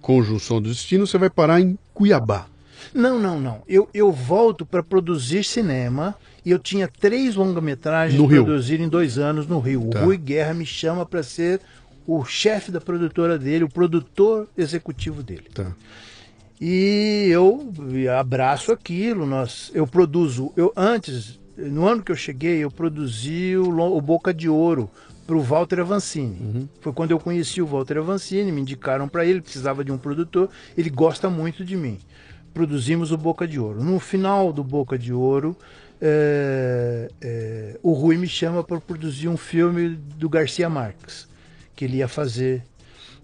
conjunção do destino, você vai parar em Cuiabá. Não, não, não. Eu, eu volto para produzir cinema e eu tinha três longa-metragens produzir em dois anos no Rio. Tá. O Rui Guerra me chama para ser o chefe da produtora dele, o produtor executivo dele. Tá. E eu abraço aquilo. Nós, eu produzo. Eu antes, no ano que eu cheguei, eu produzi o, o Boca de Ouro para o Walter Avancini. Foi quando eu conheci o Walter Avancini, me indicaram para ele, precisava de um produtor. Ele gosta muito de mim. Produzimos o Boca de Ouro. No final do Boca de Ouro, é, é, o Rui me chama para produzir um filme do Garcia Marques, que ele ia fazer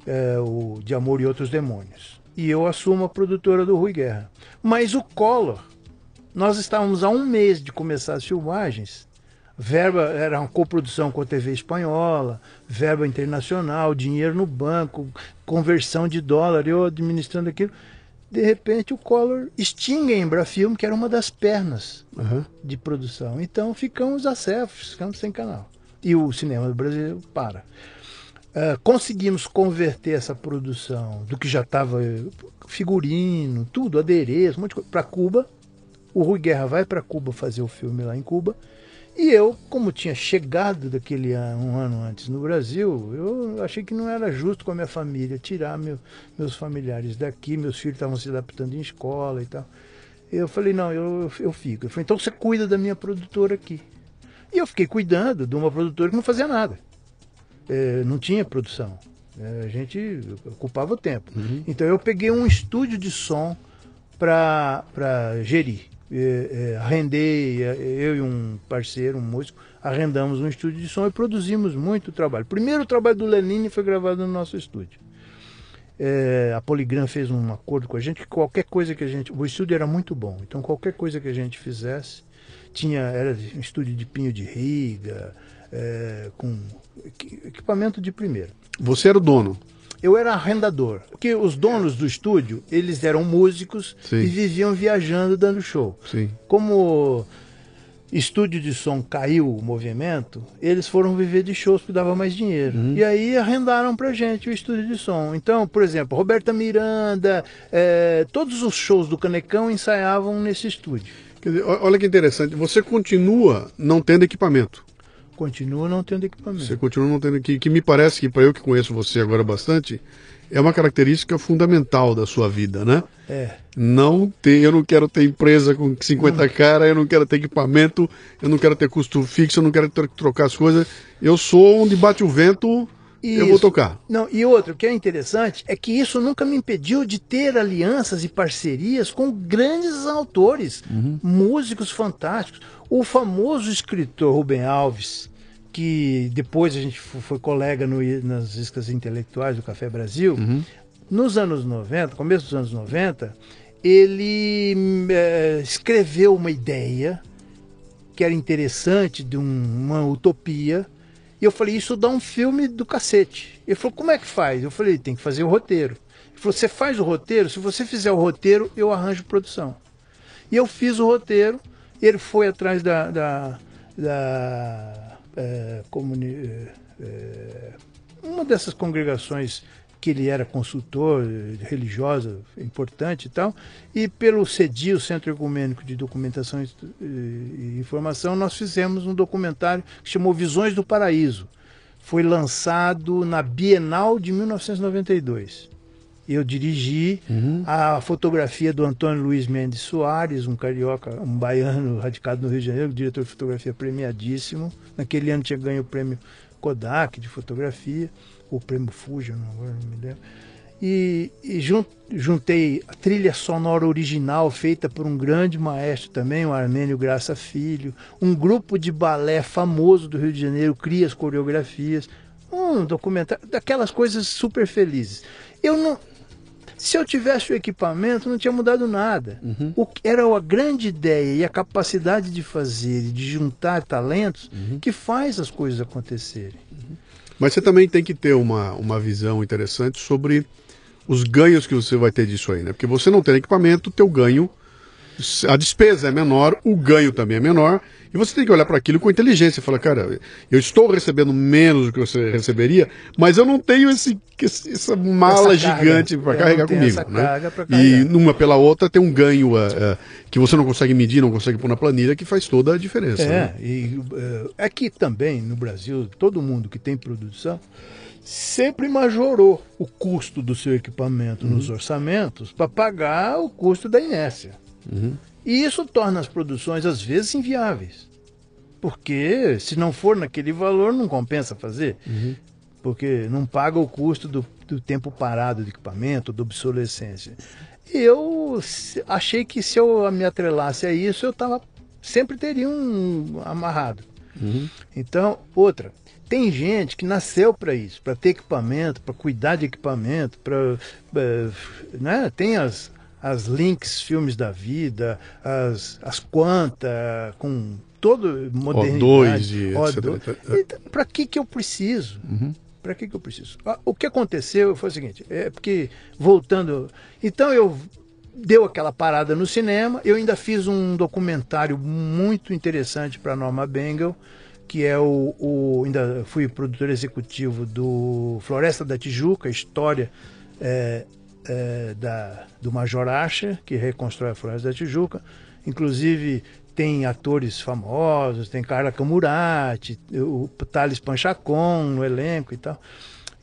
é, o De Amor e Outros Demônios. E eu assumo a produtora do Rui Guerra. Mas o Collor, nós estávamos há um mês de começar as filmagens. Verba era uma coprodução com a TV espanhola, verba internacional, dinheiro no banco, conversão de dólar, eu administrando aquilo. De repente o Collor extingue a Embrafilme, que era uma das pernas Aham. de produção. Então ficamos acéfalos, ficamos sem canal. E o cinema do Brasil para. Ah, conseguimos converter essa produção do que já estava figurino, tudo, adereço, um monte de coisa, para Cuba. O Rui Guerra vai para Cuba fazer o filme lá em Cuba. E eu, como tinha chegado daquele ano, um ano antes no Brasil, eu achei que não era justo com a minha família tirar meu- meus familiares daqui, meus filhos estavam se adaptando em escola e tal. Eu falei, não, eu, eu fico. Então você cuida da minha produtora aqui. E eu fiquei cuidando de uma produtora que não fazia nada. É, não tinha produção. É, a gente ocupava o tempo. Então eu peguei um estúdio de som para gerir. É, arrendei, é, eu e um parceiro, um músico, arrendamos um estúdio de som e produzimos muito trabalho. O primeiro trabalho do Lenine foi gravado no nosso estúdio. É, a Poligram fez um acordo com a gente que qualquer coisa que a gente. O estúdio era muito bom, então qualquer coisa que a gente fizesse tinha era um estúdio de pinho de riga, é, com equi- equipamento de primeira. Você era o dono. Eu era arrendador, porque os donos do estúdio eles eram músicos Sim. e viviam viajando dando show. Sim. Como estúdio de som caiu o movimento, eles foram viver de shows que dava mais dinheiro. E aí arrendaram pra gente o estúdio de som. Então, por exemplo, Roberta Miranda, eh, todos os shows do Canecão ensaiavam nesse estúdio. Dizer, olha que interessante. Você continua não tendo equipamento. Continua não tendo equipamento. Você continua não tendo que, que me parece que para eu que conheço você agora bastante é uma característica fundamental da sua vida, né? É. Não ter, eu não quero ter empresa com 50 cara, eu não quero ter equipamento, eu não quero ter custo fixo, eu não quero ter que trocar as coisas. Eu sou onde bate o vento, eu vou Isso. tocar. Não, e outro, o que é interessante é que isso nunca me impediu de ter alianças e parcerias com grandes autores, músicos fantásticos. O famoso escritor Rubem Alves, que depois a gente fo- foi colega no nas iscas intelectuais do Café Brasil, nos anos 90, começo dos anos 90, ele eh, escreveu uma ideia que era interessante, de um- uma utopia. E eu falei, isso dá um filme do cacete. Ele falou, como é que faz? Eu falei, tem que fazer o roteiro. Ele falou, você faz o roteiro? Se você fizer o roteiro, eu arranjo produção. E eu fiz o roteiro, ele foi atrás da. da, da eh, comuni- eh, uma dessas congregações que ele era consultor eh, religiosa importante e tal, e pelo CEDI, o Centro Ecumênico de Documentação e Estu- e Informação, nós fizemos um documentário que chamou Visões do Paraíso. Foi lançado na Bienal de 1992. Eu dirigi a fotografia do Antônio Luiz Mendes Soares, um carioca, um baiano radicado no Rio de Janeiro, diretor de fotografia premiadíssimo. Naquele ano tinha ganho o prêmio Kodak de fotografia, ou prêmio Fuji, não, me lembro. E, e jun- juntei a trilha sonora original feita por um grande maestro também, o Armênio Graça Filho, um grupo de balé famoso do Rio de Janeiro cria as coreografias, um documentário, daquelas coisas super felizes. Eu não, se eu tivesse o equipamento, não tinha mudado nada. O que era a grande ideia e a capacidade de fazer e de juntar talentos que faz as coisas acontecerem. Mas você também tem que ter uma, uma visão interessante sobre os ganhos que você vai ter disso aí, né? Porque você não tem equipamento, teu ganho, a despesa é menor, o ganho também é menor, e você tem que olhar para aquilo com inteligência e falar, cara, eu estou recebendo menos do que você receberia, mas eu não tenho esse, essa mala Essa gigante para carregar comigo, né? E numa pela outra tem um ganho eh, eh, que você não consegue medir, não consegue pôr na planilha, que faz toda a diferença. né? É, e é, aqui também no Brasil, todo mundo que tem produção sempre majorou o custo do seu equipamento nos orçamentos para pagar o custo da inércia. E isso torna as produções às vezes inviáveis. Porque se não for naquele valor, não compensa fazer. Porque não paga o custo do, do tempo parado de equipamento, da obsolescência. E eu achei que se eu me atrelasse a isso, eu tava, sempre teria um amarrado. Então, outra, tem gente que nasceu para isso, para ter equipamento, para cuidar de equipamento, para, né? Tem as as links filmes da vida, as as quanta com todo modernidade, e O2. etc. Então, para que que eu preciso? Para que que eu preciso? Ah, O que aconteceu foi o seguinte, é porque voltando, então eu deu aquela parada no cinema. Eu ainda fiz um documentário muito interessante para Norma Bengel, que é o, o, ainda fui produtor executivo do Floresta da Tijuca, história é, é, da, do Major Acha, que reconstrói a Floresta da Tijuca. Inclusive tem atores famosos, tem Carla Camurati, o Thales Panchacon no elenco e tal.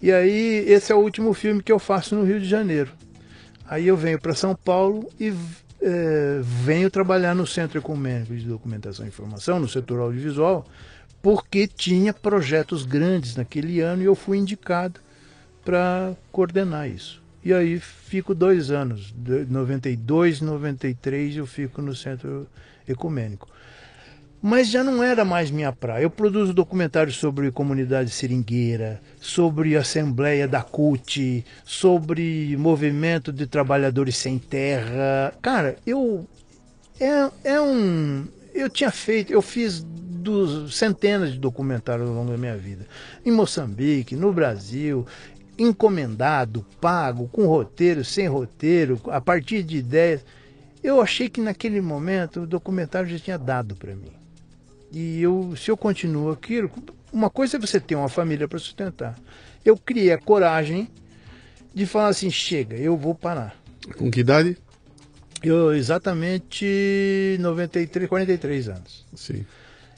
E aí esse é o último filme que eu faço no Rio de Janeiro. Aí eu venho para São Paulo e é, venho trabalhar no Centro Ecumênico de Documentação e Informação, no setor audiovisual, porque tinha projetos grandes naquele ano e eu fui indicado para coordenar isso. E aí fico dois anos, 92, 93 eu fico no Centro Ecumênico. Mas já não era mais minha praia. Eu produzo documentários sobre comunidade seringueira, sobre assembleia da CUT, sobre movimento de trabalhadores sem terra. Cara, eu é, é um eu tinha feito, eu fiz dos, centenas de documentários ao longo da minha vida. Em Moçambique, no Brasil, encomendado, pago, com roteiro, sem roteiro, a partir de ideias. Eu achei que naquele momento o documentário já tinha dado para mim. E eu, se eu continuo aquilo, uma coisa é você ter uma família para sustentar. Eu criei a coragem de falar assim: chega, eu vou parar. Com que idade? Eu exatamente 93, 43 anos. Sim.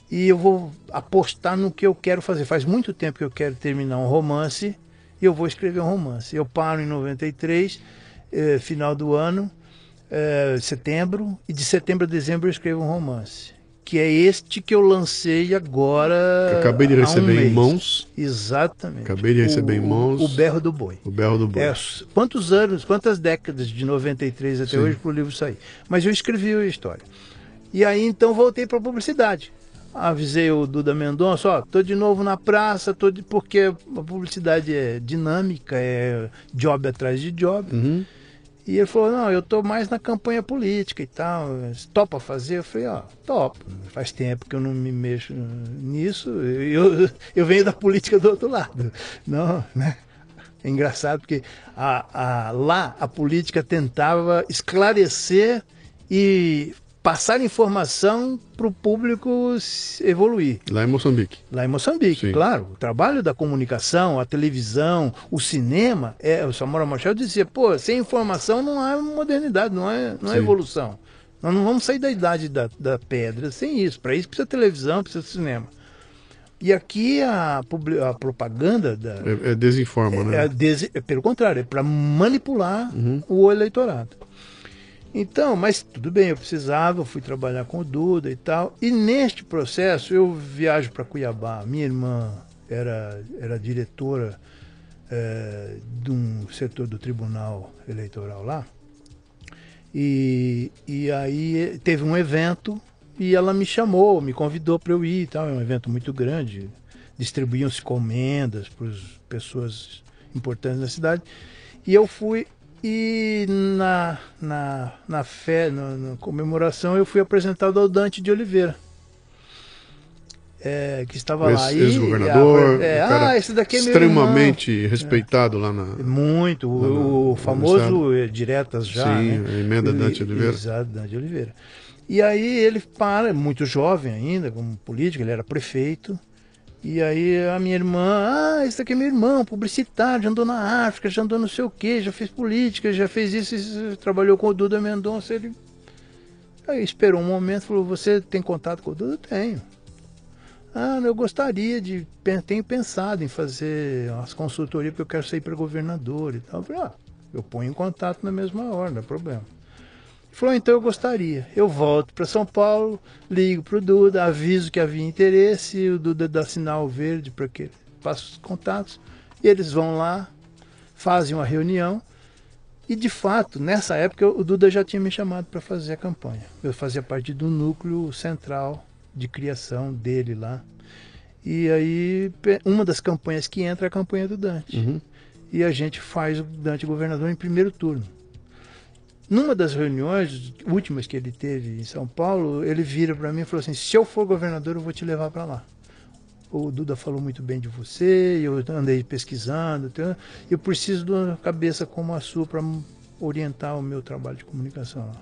E eu vou apostar no que eu quero fazer. Faz muito tempo que eu quero terminar um romance e eu vou escrever um romance. Eu paro em 93, eh, final do ano, eh, setembro, e de setembro a dezembro eu escrevo um romance que é este que eu lancei agora. Que acabei de receber um em mãos. Exatamente. Acabei de receber o, em mãos. O Berro do Boi. O Berro do Boi. É, quantos anos, quantas décadas de 93 até Sim. hoje para o livro sair? Mas eu escrevi a história. E aí então voltei para a publicidade. Avisei o Duda Mendonça, ó, tô de novo na praça, tô de... porque a publicidade é dinâmica, é job atrás de job. Uhum. E ele falou, não, eu estou mais na campanha política e tal. Topa fazer? Eu falei, ó, topo. Faz tempo que eu não me mexo nisso. Eu, eu venho da política do outro lado. Não, né? É engraçado porque a, a, lá a política tentava esclarecer e passar informação para o público evoluir. Lá em Moçambique. Lá em Moçambique, Sim. claro. O trabalho da comunicação, a televisão, o cinema, é, o Samora Machel dizia, pô, sem informação não há modernidade, não há, não há evolução. Nós não vamos sair da idade da, da pedra sem isso. Para isso precisa televisão, precisa cinema. E aqui a, a propaganda da, é, é desinforma, é, né? É, des, é, pelo contrário, é para manipular uhum. o eleitorado. Então, mas tudo bem, eu precisava, fui trabalhar com o Duda e tal. E neste processo eu viajo para Cuiabá. Minha irmã era, era diretora é, de um setor do Tribunal Eleitoral lá. E, e aí teve um evento e ela me chamou, me convidou para eu ir e tal. É um evento muito grande. Distribuíam-se comendas para as pessoas importantes da cidade. E eu fui e na, na, na fé, na, na, comemoração, eu fui apresentado ao Dante de Oliveira. É, que estava esse, lá. Ex-governador. É, ah, esse daqui é Extremamente respeitado é. lá na. Muito. Lá o, o famoso Diretas já. Sim, né? a emenda Dante Oliveira. Exato, Dante Oliveira. E aí ele para, muito jovem ainda, como político, ele era prefeito. E aí a minha irmã, ah, esse aqui é meu irmão, publicitário, já andou na África, já andou não sei o quê, já fez política, já fez isso, isso trabalhou com o Duda Mendonça. Ele aí esperou um momento, falou, você tem contato com o Duda? Tenho. Ah, eu gostaria de, tenho pensado em fazer umas consultorias porque eu quero sair para governador e tal. Eu falei, ah, eu ponho em contato na mesma hora, não é problema. Falou, então eu gostaria. Eu volto para São Paulo, ligo para o Duda, aviso que havia interesse, o Duda dá sinal verde para que passe os contatos. E eles vão lá, fazem uma reunião. E de fato, nessa época, o Duda já tinha me chamado para fazer a campanha. Eu fazia parte do núcleo central de criação dele lá. E aí, uma das campanhas que entra é a campanha do Dante. Uhum. E a gente faz o Dante governador em primeiro turno. Numa das reuniões últimas que ele teve em São Paulo, ele vira para mim e falou assim: se eu for governador, eu vou te levar para lá. O Duda falou muito bem de você, eu andei pesquisando, eu preciso de uma cabeça como a sua para orientar o meu trabalho de comunicação lá.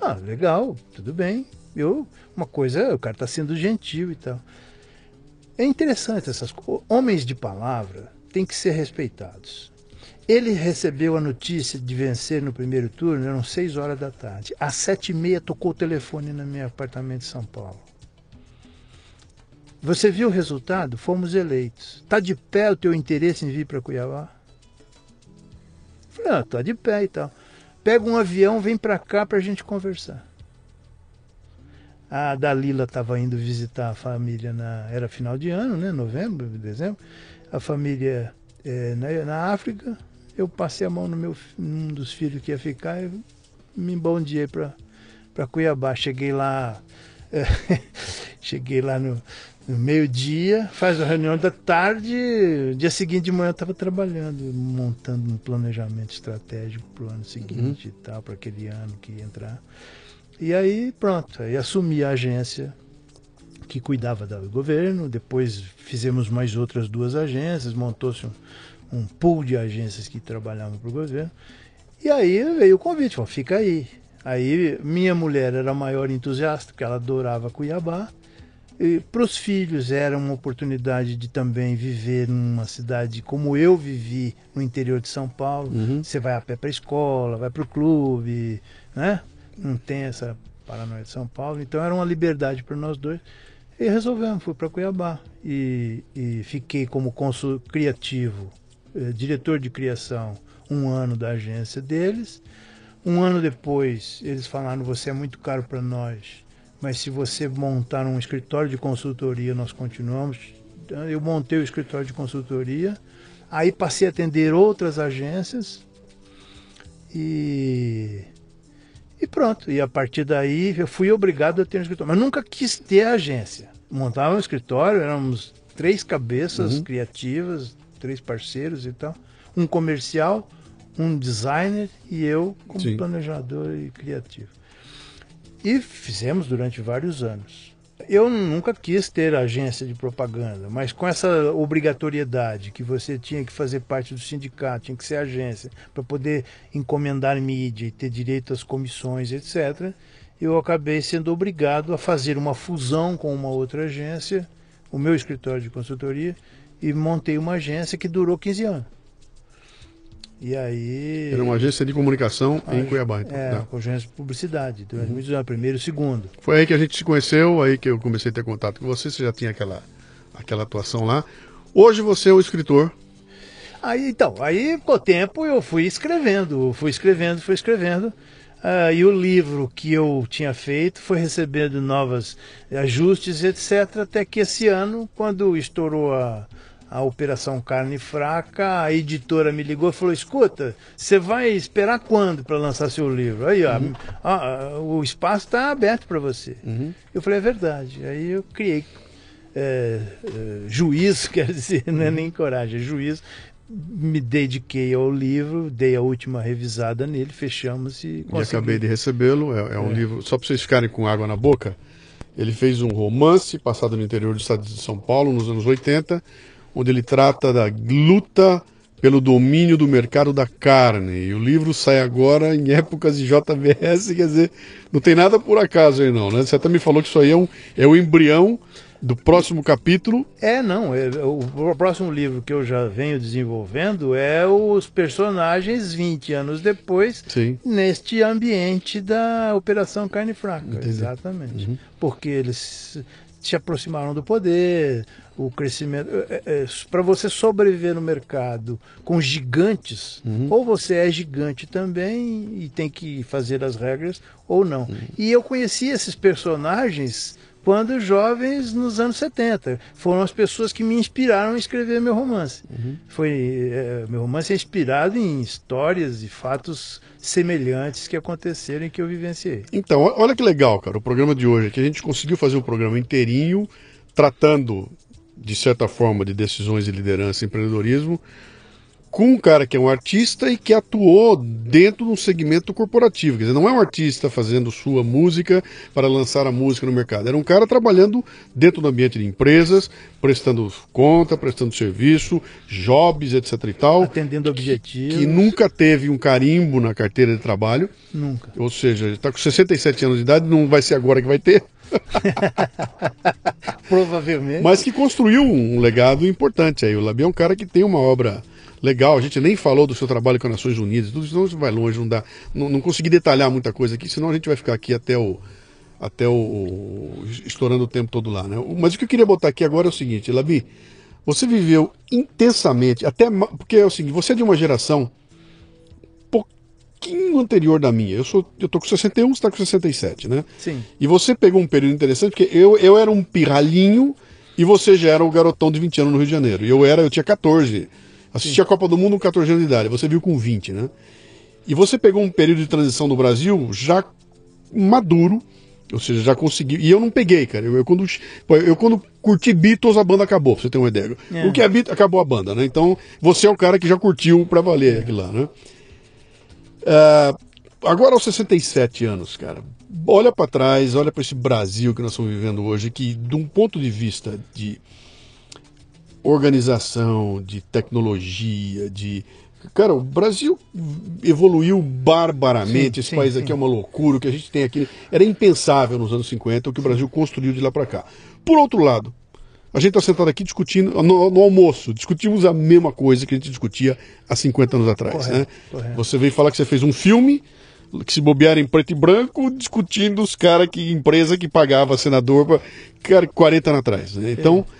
Ah, legal, tudo bem. Eu, uma coisa, o cara está sendo gentil e tal. É interessante essas coisas. Homens de palavra têm que ser respeitados. Ele recebeu a notícia de vencer no primeiro turno, eram seis horas da tarde. Às sete e meia tocou o telefone no meu apartamento de São Paulo. Você viu o resultado? Fomos eleitos. Está de pé o teu interesse em vir para Cuiabá? Falei, ah, tá de pé e tal. Pega um avião, vem para cá para a gente conversar. A Dalila estava indo visitar a família, na, era final de ano, né? Novembro, dezembro. A família é, na, na, África. Eu passei a mão no meu num dos filhos que ia ficar e me embondiei para Cuiabá. Cheguei lá. É, cheguei lá no, no meio-dia, faz a reunião da tarde, dia seguinte de manhã eu estava trabalhando, montando um planejamento estratégico para o ano seguinte uhum. e tal, para aquele ano que ia entrar. E aí pronto, aí assumi a agência que cuidava do governo, depois fizemos mais outras duas agências, montou-se um, um pool de agências que trabalhavam para o governo. E aí veio o convite, falou, fica aí. Aí minha mulher era a maior entusiasta, porque ela adorava Cuiabá. Para os filhos era uma oportunidade de também viver numa cidade como eu vivi no interior de São Paulo. Uhum. Você vai a pé para a escola, vai para o clube, né? Não tem essa paranoia de São Paulo. Então era uma liberdade para nós dois. E resolvemos, fui para Cuiabá e, e, fiquei como consul criativo, eh, diretor de criação, um ano da agência deles. Um ano depois, eles falaram: você é muito caro para nós mas se você montar um escritório de consultoria, nós continuamos. Eu montei o escritório de consultoria, aí passei a atender outras agências e e pronto. E a partir daí eu fui obrigado a ter um escritório, mas nunca quis ter agência. Montava um escritório, éramos três cabeças uhum. criativas, três parceiros e tal, um comercial, um designer e eu como Sim. planejador e criativo. E fizemos durante vários anos. Eu nunca quis ter agência de propaganda, mas com essa obrigatoriedade que você tinha que fazer parte do sindicato, tinha que ser agência, para poder encomendar mídia e ter direito às comissões, etc., eu acabei sendo obrigado a fazer uma fusão com uma outra agência, o meu escritório de consultoria, e montei uma agência que durou 15 anos. E aí. Era uma agência de comunicação a, em Cuiabá, então. É, né? agência de publicidade, durante muitos anos, primeiro e segundo. Foi aí que a gente se conheceu, aí que eu comecei a ter contato com você, você já tinha aquela, aquela atuação lá. Hoje você é o escritor. Aí, então, aí com o tempo eu fui escrevendo, fui escrevendo, fui escrevendo. Uh, e o livro que eu tinha feito foi recebendo novos ajustes, etc. Até que esse ano, quando estourou a, a Operação Carne Fraca, a editora me ligou e falou: escuta, você vai esperar quando para lançar seu livro? Aí, ó, uhum. o espaço está aberto para você. Uhum. Eu falei: é verdade. Aí eu criei é, é, juízo, quer dizer, não é uhum. nem coragem, é juízo. Me dediquei ao livro, dei a última revisada nele, fechamos e. Consegui. E acabei de recebê-lo. É, é um é. livro, só para vocês ficarem com água na boca. Ele fez um romance passado no interior do estado de São Paulo, nos anos 80 onde ele trata da luta pelo domínio do mercado da carne. E o livro sai agora em épocas de JBS, quer dizer, não tem nada por acaso aí não, né? Você até me falou que isso aí é, um, é o embrião do próximo capítulo. É, não. É, o próximo livro que eu já venho desenvolvendo é os personagens 20 anos depois, Sim. neste ambiente da Operação Carne Fraca. Entendi. Exatamente. Uhum. Porque eles se aproximaram do poder, o crescimento. É, é, Para você sobreviver no mercado com gigantes, uhum. ou você é gigante também e tem que fazer as regras, ou não. Uhum. E eu conheci esses personagens quando jovens nos anos 70. Foram as pessoas que me inspiraram a escrever meu romance. Uhum. Foi, é, meu romance é inspirado em histórias e fatos semelhantes que aconteceram e que eu vivenciei. Então, olha que legal, cara, o programa de hoje, que a gente conseguiu fazer o um programa inteirinho, tratando, de certa forma, de decisões de liderança e empreendedorismo, com um cara que é um artista e que atuou dentro de um segmento corporativo. Quer dizer, não é um artista fazendo sua música para lançar a música no mercado. Era um cara trabalhando dentro do ambiente de empresas, prestando conta, prestando serviço, jobs, etc e tal. Atendendo objetivos. Que nunca teve um carimbo na carteira de trabalho. Nunca. Ou seja, está com 67 anos de idade, não vai ser agora que vai ter. Provavelmente. Mas que construiu um legado importante aí. O Labi é um cara que tem uma obra legal. A gente nem falou do seu trabalho com as Nações Unidas, tudo isso vai longe, não dá. Não, não consegui detalhar muita coisa aqui, senão a gente vai ficar aqui até o. Até o, o estourando o tempo todo lá, né? Mas o que eu queria botar aqui agora é o seguinte, Labi, você viveu intensamente, até porque é o seguinte, você é de uma geração pouquinho anterior da minha. Eu sou, eu tô com 61, você está com 67, né? Sim. E você pegou um período interessante, porque eu, eu era um pirralhinho e você já era o garotão de 20 anos no Rio de Janeiro. E eu era, eu tinha 14. Assisti Sim. a Copa do Mundo com 14 anos de idade, você viu com 20, né? E você pegou um período de transição no Brasil já maduro, ou seja, já conseguiu. E eu não peguei, cara. Eu, eu, quando, eu quando curti Beatles, a banda acabou, pra você ter uma ideia. É. O que é Beatles, acabou a banda, né? Então, você é o cara que já curtiu pra valer é. aquilo lá, né? Uh, agora aos 67 anos, cara. Olha para trás, olha para esse Brasil que nós estamos vivendo hoje, que de um ponto de vista de organização, de tecnologia, de. Cara, o Brasil evoluiu barbaramente. Sim, Esse sim, país aqui sim. é uma loucura. O que a gente tem aqui era impensável nos anos 50, o que o Brasil construiu de lá para cá. Por outro lado, a gente está sentado aqui discutindo, no, no, almoço, discutimos a mesma coisa que a gente discutia há 50 anos atrás. Correto, né? Correto. Você veio falar que você fez um filme que se bobear em preto e branco, discutindo os caras que empresa que pagava senador pra, cara, 40 anos atrás. Né? Então. É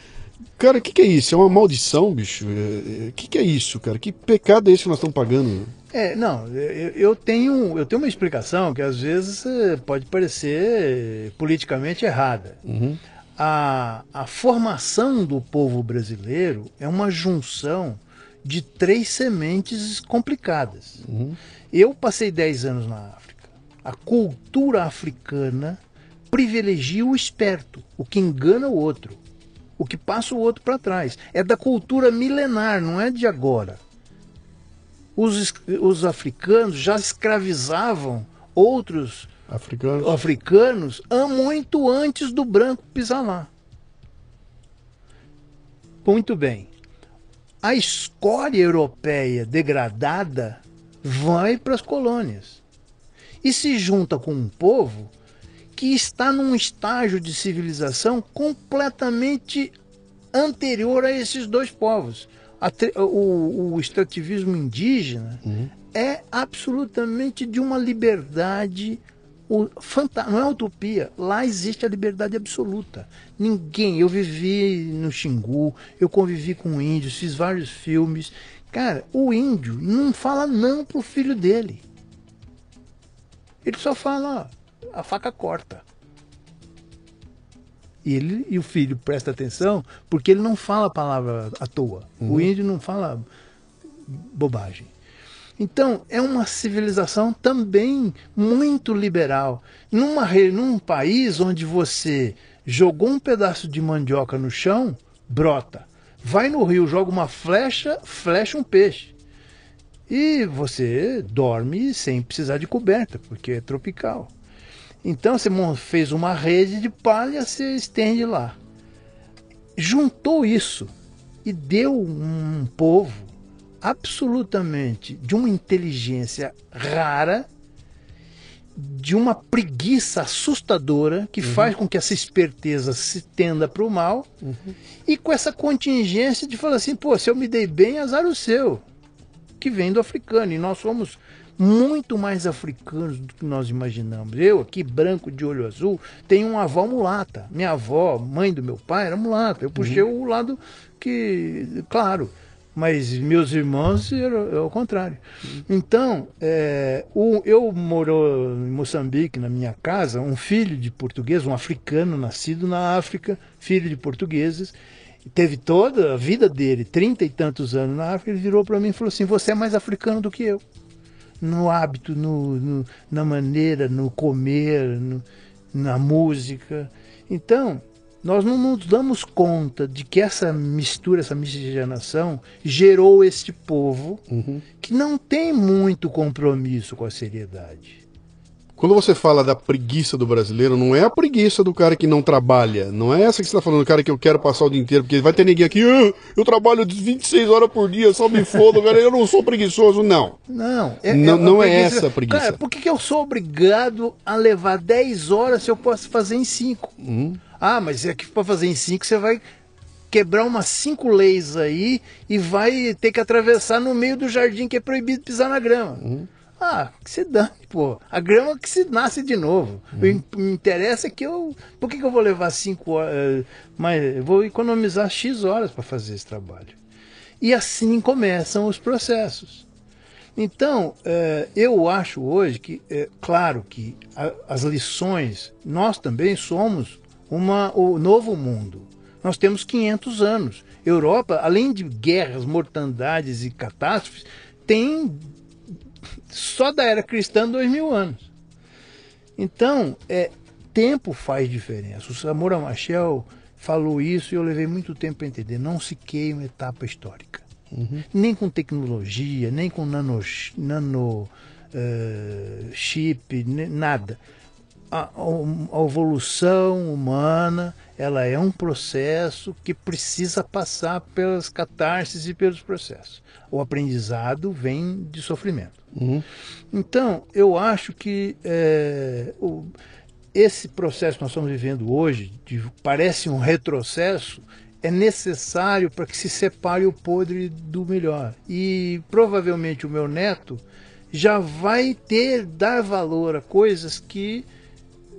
Cara, o que, que, é isso? É uma maldição, bicho? O é, é, que, que, é isso, cara? Que pecado é esse que nós estamos pagando? É, não, eu, eu, tenho, eu tenho uma explicação que às vezes pode parecer politicamente errada. Uhum. A, a formação do povo brasileiro é uma junção de três sementes complicadas. Uhum. Eu passei 10 anos na África. A cultura africana privilegia o esperto, o que engana o outro o que passa o outro para trás. É da cultura milenar, não é de agora. Os, os africanos já escravizavam outros africanos. africanos muito antes do branco pisar lá. Muito bem. A escória europeia degradada vai para as colônias e se junta com um povo que está num estágio de civilização completamente anterior a esses dois povos. o, o, extrativismo indígena uhum. é absolutamente de uma liberdade o, não é utopia. Lá existe a liberdade absoluta. Ninguém. Eu vivi no Xingu, eu convivi com índios, fiz vários filmes. Cara, o índio não fala não pro filho dele. Ele só fala, a faca corta. E ele e o filho presta atenção porque ele não fala a palavra à toa. Uhum. O índio não fala bobagem. Então, é uma civilização também muito liberal. Numa, num país onde você jogou um pedaço de mandioca no chão, brota. Vai no rio, joga uma flecha, flecha um peixe. E você dorme sem precisar de coberta, porque é tropical. Então você fez uma rede de palha, você estende lá. Juntou isso e deu um povo absolutamente de uma inteligência rara, de uma preguiça assustadora que uhum. faz com que essa esperteza se tenda para o mal uhum. e com essa contingência de falar assim, pô, se eu me dei bem, azar o seu, que vem do africano e nós somos muito mais africanos do que nós imaginamos. Eu, aqui, branco de olho azul, tenho uma avó mulata. Minha avó, mãe do meu pai, era mulata. Eu puxei uhum. o lado que, claro, mas meus irmãos eram ao contrário. Uhum. Então, é, o, eu moro em Moçambique, na minha casa, um filho de português, um africano nascido na África, filho de portugueses, teve toda a vida dele, trinta e tantos anos na África, ele virou para mim e falou assim: Você é mais africano do que eu no hábito, no, no, na maneira, no comer, no, na música. Então, nós não nos damos conta de que essa mistura, essa miscigenação gerou este povo Uhum. que não tem muito compromisso com a seriedade. Quando você fala da preguiça do brasileiro, não é a preguiça do cara que não trabalha. Não é essa que você está falando, cara que eu quero passar o dia inteiro, porque vai ter ninguém aqui, "Ah, eu trabalho 26 horas por dia, só me foda, cara, eu não sou preguiçoso. Não. Não, Não- a não é essa a preguiça. Cara, por que, que eu sou obrigado a levar 10 horas se eu posso fazer em 5? Uhum. Ah, mas é que para fazer em 5 você vai quebrar umas 5 leis aí e vai ter que atravessar no meio do jardim que é proibido pisar na grama. Uhum. Ah, que se dane, pô. A grama que se nasce de novo. O Uhum. que me interessa é que eu. Por que, que eu vou levar 5 horas? eh, Mas eu vou economizar X horas para fazer esse trabalho. E assim começam os processos. Então, eh, eu acho hoje que, é claro que as lições, nós também somos uma, o novo mundo. Nós temos 500 anos. Europa, além de guerras, mortandades e catástrofes, tem só da era cristã dois mil anos. Então, é, tempo faz diferença. O Samora Machel falou isso e eu levei muito tempo para entender. Não se queima etapa histórica. Nem com tecnologia, nem com nano, nano eh, chip, nada. A, a- a evolução humana ela é um processo que precisa passar pelas catarses e pelos processos. O aprendizado vem de sofrimento. Então, eu acho que é, o- esse processo que nós estamos vivendo hoje, de, parece um retrocesso, é necessário para que se separe o podre do melhor. E provavelmente o meu neto já vai ter, dar valor a coisas que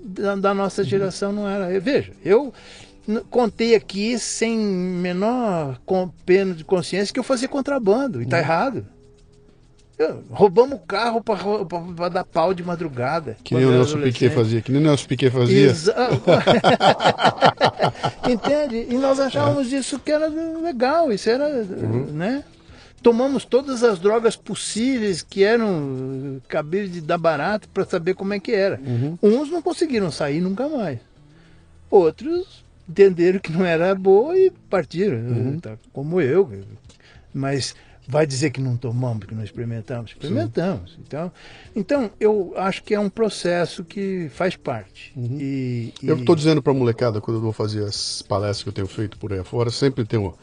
da, da nossa geração não era. Veja, eu contei aqui sem menor pena de consciência que eu fazia contrabando, e está errado. Roubamos o carro para dar pau de madrugada. Que nem o Nelson Piquet fazia, que nem o Nelson Piquet fazia. Exa- Entende? E nós achávamos isso que era legal, isso era, né? Tomamos todas as drogas possíveis que eram cabíveis de dar barato para saber como é que era. Uns não conseguiram sair nunca mais. Outros entenderam que não era boa e partiram, tá? como eu. Mas vai dizer que não tomamos, que não experimentamos? Experimentamos. Então, então, eu acho que é um processo que faz parte. E, Eu e- estou dizendo para a molecada, quando eu vou fazer as palestras que eu tenho feito por aí afora, sempre tem uma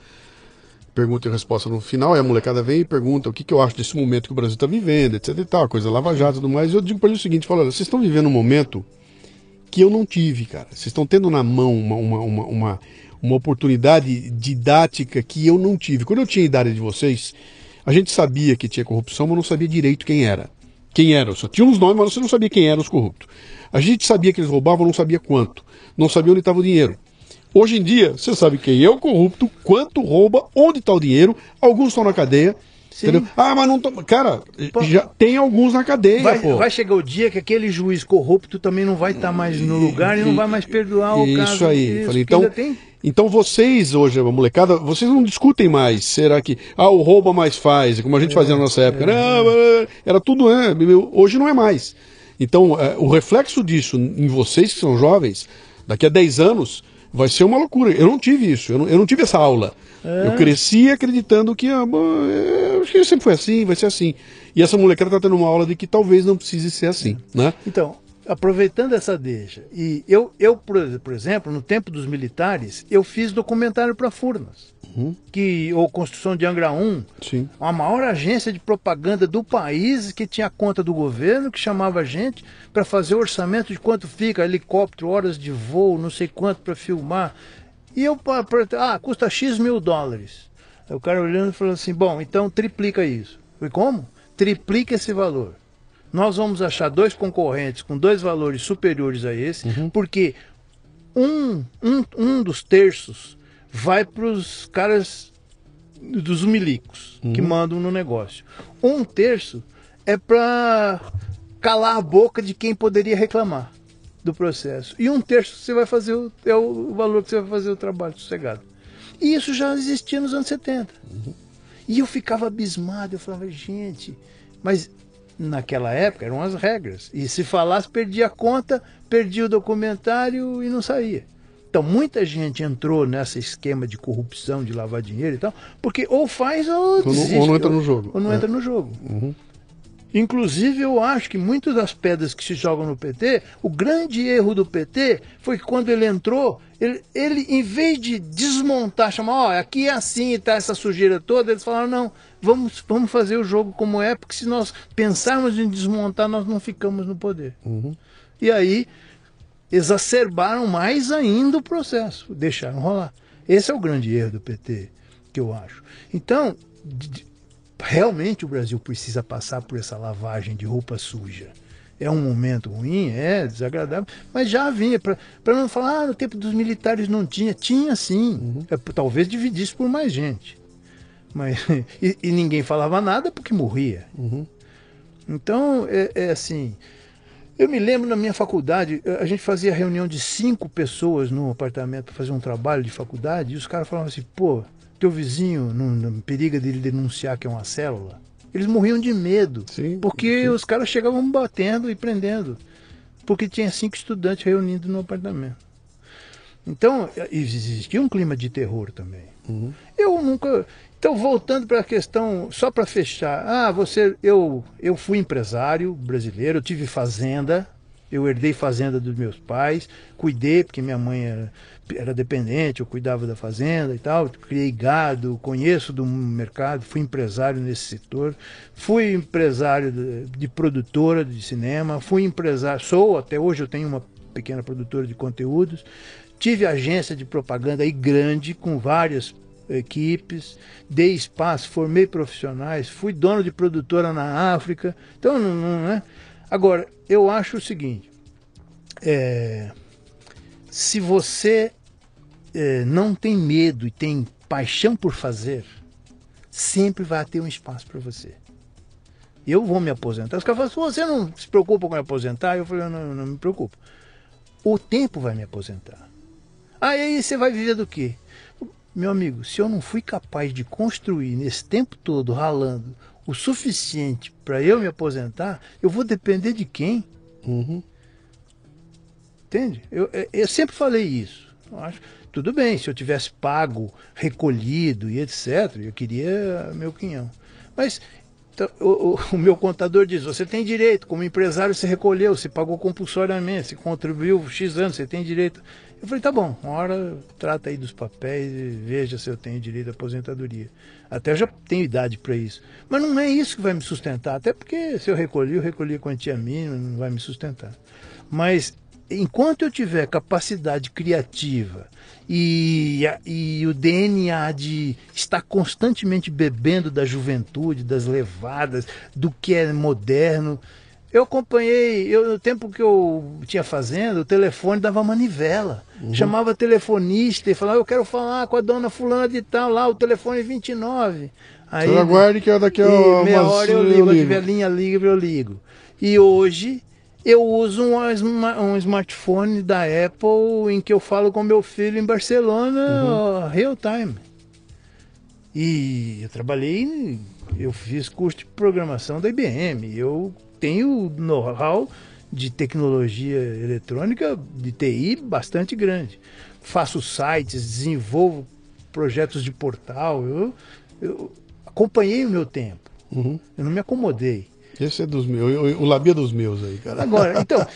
pergunta e resposta no final, e a molecada vem e pergunta o que, que eu acho desse momento que o Brasil está vivendo, etc e tal, coisa lava jato e tudo mais. E eu digo para eles o seguinte, falo, olha, vocês estão vivendo um momento que eu não tive, cara. Vocês estão tendo na mão uma, uma, uma, uma, uma oportunidade didática que eu não tive. Quando eu tinha a idade de vocês, a gente sabia que tinha corrupção, mas não sabia direito quem era. Quem era? Só tinha uns nomes, mas você não sabia quem eram os corruptos. A gente sabia que eles roubavam, não sabia quanto. Não sabia onde estava o dinheiro. Hoje em dia, você sabe quem é o corrupto, quanto rouba, onde está o dinheiro. Alguns estão na cadeia. Sim. Entendeu? Ah, mas não tô... Cara, Pô, já tem alguns na cadeia, Vai, pô. vai chegar o dia que aquele juiz corrupto também não vai estar mais no lugar e, não vai mais perdoar o Isso caso. aí. Falei, então, então vocês hoje, a molecada, vocês não discutem mais. Será que ah, o rouba mais faz, como a gente fazia na nossa época. Não, era tudo, né? Hoje não é mais. Então, é, o reflexo disso em vocês que são jovens, daqui a 10 anos, vai ser uma loucura. Eu não tive isso, eu não, eu não tive essa aula. Eu cresci acreditando que ah, é, que sempre foi assim, vai ser assim. E essa molecada está tendo uma aula de que talvez não precise ser assim, né? Então, aproveitando essa deixa, e eu, eu por, exemplo, no tempo dos militares, eu fiz documentário para Furnas, que, ou Construção de Angra 1, Sim. a maior agência de propaganda do país que tinha conta do governo, que chamava a gente para fazer o orçamento de quanto fica, helicóptero, horas de voo, não sei quanto para filmar. E eu, ah, custa X mil dólares. Aí o cara olhando e falou assim: bom, então triplica isso. Falei, como? Triplica esse valor. Nós vamos achar dois concorrentes com dois valores superiores a esse, porque um, um, um dos terços vai para os caras dos milicos que mandam no negócio. Um terço é para calar a boca de quem poderia reclamar do processo. E um terço você vai fazer o, é o valor que você vai fazer o trabalho sossegado. E isso já existia nos anos 70. E eu ficava abismado, eu falava, gente, mas naquela época eram as regras. E se falasse, perdia a conta, perdia o documentário e não saía. Então, muita gente entrou nesse esquema de corrupção, de lavar dinheiro e tal, porque ou faz ou, desiste, ou não entra no jogo. Ou não é. entra no jogo. Uhum. Inclusive, eu acho que muitas das pedras que se jogam no PT, o grande erro do PT foi que quando ele entrou, ele, ele em vez de desmontar, chamar, ó, oh, aqui é assim e tá essa sujeira toda, eles falaram, não, vamos, vamos fazer o jogo como é, porque se nós pensarmos em desmontar, nós não ficamos no poder. Uhum. E aí exacerbaram mais ainda o processo, deixaram rolar. Esse é o grande erro do PT, que eu acho. Então, realmente o Brasil precisa passar por essa lavagem de roupa suja. É um momento ruim, é desagradável, mas já vinha. Para não falar, ah, no tempo dos militares não tinha. Tinha sim. Uhum. É, talvez dividisse por mais gente. Mas, e, e, ninguém falava nada porque morria. Uhum. Então, é, é assim. Eu me lembro na minha faculdade, a gente fazia reunião de cinco pessoas no apartamento para fazer um trabalho de faculdade, e os caras falavam assim, pô, teu vizinho não, não periga dele denunciar que é uma célula. Eles morriam de medo, sim, porque sim. os caras chegavam batendo e prendendo, porque tinha cinco estudantes reunidos no apartamento. Então, existia um clima de terror também. Uhum. Eu nunca. Então, voltando para a questão, só para fechar. Ah, você. Eu, eu fui empresário brasileiro, eu tive fazenda, eu herdei fazenda dos meus pais, cuidei, porque minha mãe era, era, dependente, eu cuidava da fazenda e tal, criei gado, conheço do mercado, fui empresário nesse setor, fui empresário de, de produtora de cinema, fui empresário, sou, até hoje eu tenho uma pequena produtora de conteúdos, tive agência de propaganda aí grande, com várias equipes, dei espaço, formei profissionais, fui dono de produtora na África, então não, não é Agora, eu acho o seguinte: é, se você é, não tem medo e tem paixão por fazer, sempre vai ter um espaço para você. Eu vou me aposentar. Os caras falam, você não se preocupa com me aposentar? Eu falei, não, não me preocupo. O tempo vai me aposentar. Ah, e aí você vai viver do quê? Meu amigo, se eu não fui capaz de construir nesse tempo todo ralando o suficiente para eu me aposentar, eu vou depender de quem? Uhum. Entende? Eu, eu sempre falei isso. Eu acho, tudo bem, se eu tivesse pago, recolhido e etc., eu queria meu quinhão. Mas então, o, o, o, meu contador diz: você tem direito, como empresário, você recolheu, você pagou compulsoriamente, você contribuiu X anos, você tem direito. Eu falei, tá bom, uma hora trata aí dos papéis e veja se eu tenho direito à aposentadoria. Até eu já tenho idade para isso. Mas não é isso que vai me sustentar, até porque se eu recolhi, eu recolhi a quantia mínima, não vai me sustentar. Mas enquanto eu tiver capacidade criativa e, e o DNA de estar constantemente bebendo da juventude, das levadas, do que é moderno, eu acompanhei, eu, no tempo que eu tinha fazenda, o telefone dava manivela. Uhum. Chamava telefonista e falava, eu quero falar com a dona fulana de tal, lá, o telefone 29. Aí, Você aguarde que é daqui a meia hora eu ligo, eu ligo. tiver linha livre eu ligo. E hoje eu uso um, um, smartphone da Apple em que eu falo com meu filho em Barcelona, uhum. real time. E eu trabalhei, eu fiz curso de programação da IBM. Eu tenho know-how de tecnologia eletrônica, de TI, bastante grande. Faço sites, desenvolvo projetos de portal. Eu, eu acompanhei o meu tempo. Uhum. Eu não me acomodei. Esse é dos meus, o Labia é dos meus aí, cara. Agora, então,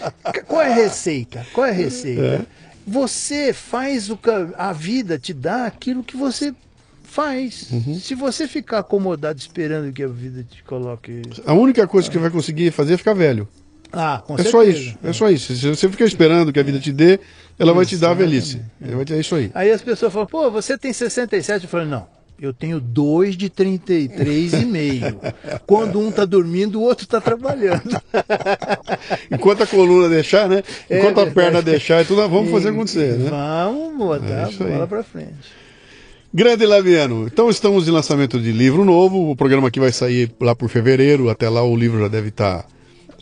qual é a receita? Qual é a receita? É. Você faz o que a vida te dá aquilo que você faz. Uhum. Se você ficar acomodado esperando que a vida te coloque. A única coisa que vai conseguir fazer é ficar velho. Ah, com é certeza. só isso. É. é só isso. Se você ficar esperando que a vida te dê, ela vai te dar a velhice. É. é isso aí. Aí as pessoas falam, pô, você tem 67. Eu falo, não. Eu tenho dois de 33 e meio. Quando um tá dormindo, o outro tá trabalhando. Enquanto a coluna deixar, né? É Enquanto é, a perna deixar, tudo vamos fazer acontecer, né? Vamos botar é a bola para frente. Grande Laviano, então estamos em lançamento de livro novo. O programa aqui vai sair lá por fevereiro. Até lá o livro já deve estar tá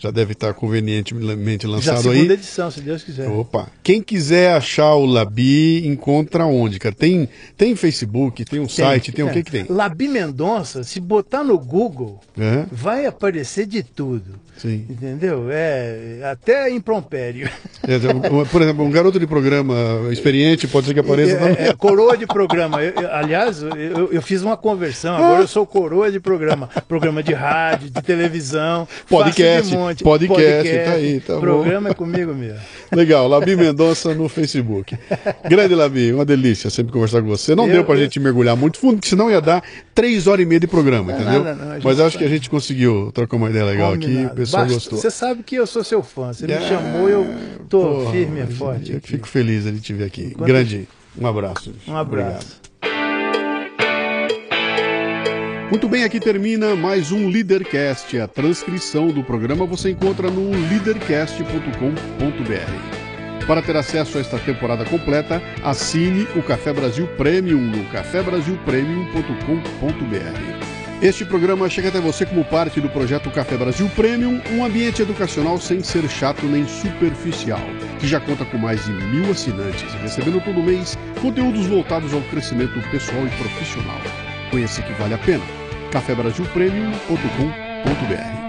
já deve estar convenientemente lançado já segunda aí. edição, se Deus quiser. Opa. Quem quiser achar o Labi, encontra onde, cara? Tem, tem Facebook, tem um tem, site, tem é. o que que tem? Labi Mendonça, se botar no Google, vai aparecer de tudo. Sim. Entendeu? É, até imprompério. É, por exemplo, um garoto de programa experiente pode ser que apareça. É, é, coroa de programa. Eu, eu, aliás, eu, eu, fiz uma conversão, agora eu sou coroa de programa. Programa de rádio, de televisão, podcast. Podcast, podcast, tá aí, tá Programa bom. é comigo mesmo. Legal, Labi Mendonça no Facebook. Grande Labi, uma delícia sempre conversar com você. Não deu pra gente mergulhar muito fundo, porque senão ia dar três horas e meia de programa, entendeu? Não, não, não, Mas acho que a gente conseguiu trocar uma ideia legal Combinado. aqui, pessoal Basta, gostou. Você sabe que eu sou seu fã, você é, me chamou, eu tô porra, firme e forte. Eu fico feliz de te ver aqui. Enquanto... Grande, um abraço. Um abraço. Obrigado. Muito bem, aqui termina mais um Leadercast. A transcrição do programa você encontra no leadercast.com.br. Para ter acesso a esta temporada completa, assine o Café Brasil Premium no cafebrasilpremium.com.br. Este programa chega até você como parte do projeto Café Brasil Premium, um ambiente educacional sem ser chato nem superficial, que já conta com mais de mil assinantes, recebendo todo mês conteúdos voltados ao crescimento pessoal e profissional. Conheça que vale a pena. cafebrasilpremium.com.br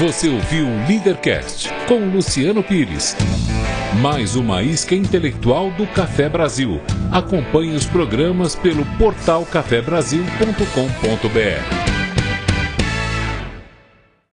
Você ouviu Leadercast com Luciano Pires. Mais uma isca intelectual do Café Brasil. Acompanhe os programas pelo portal cafebrasil.com.br.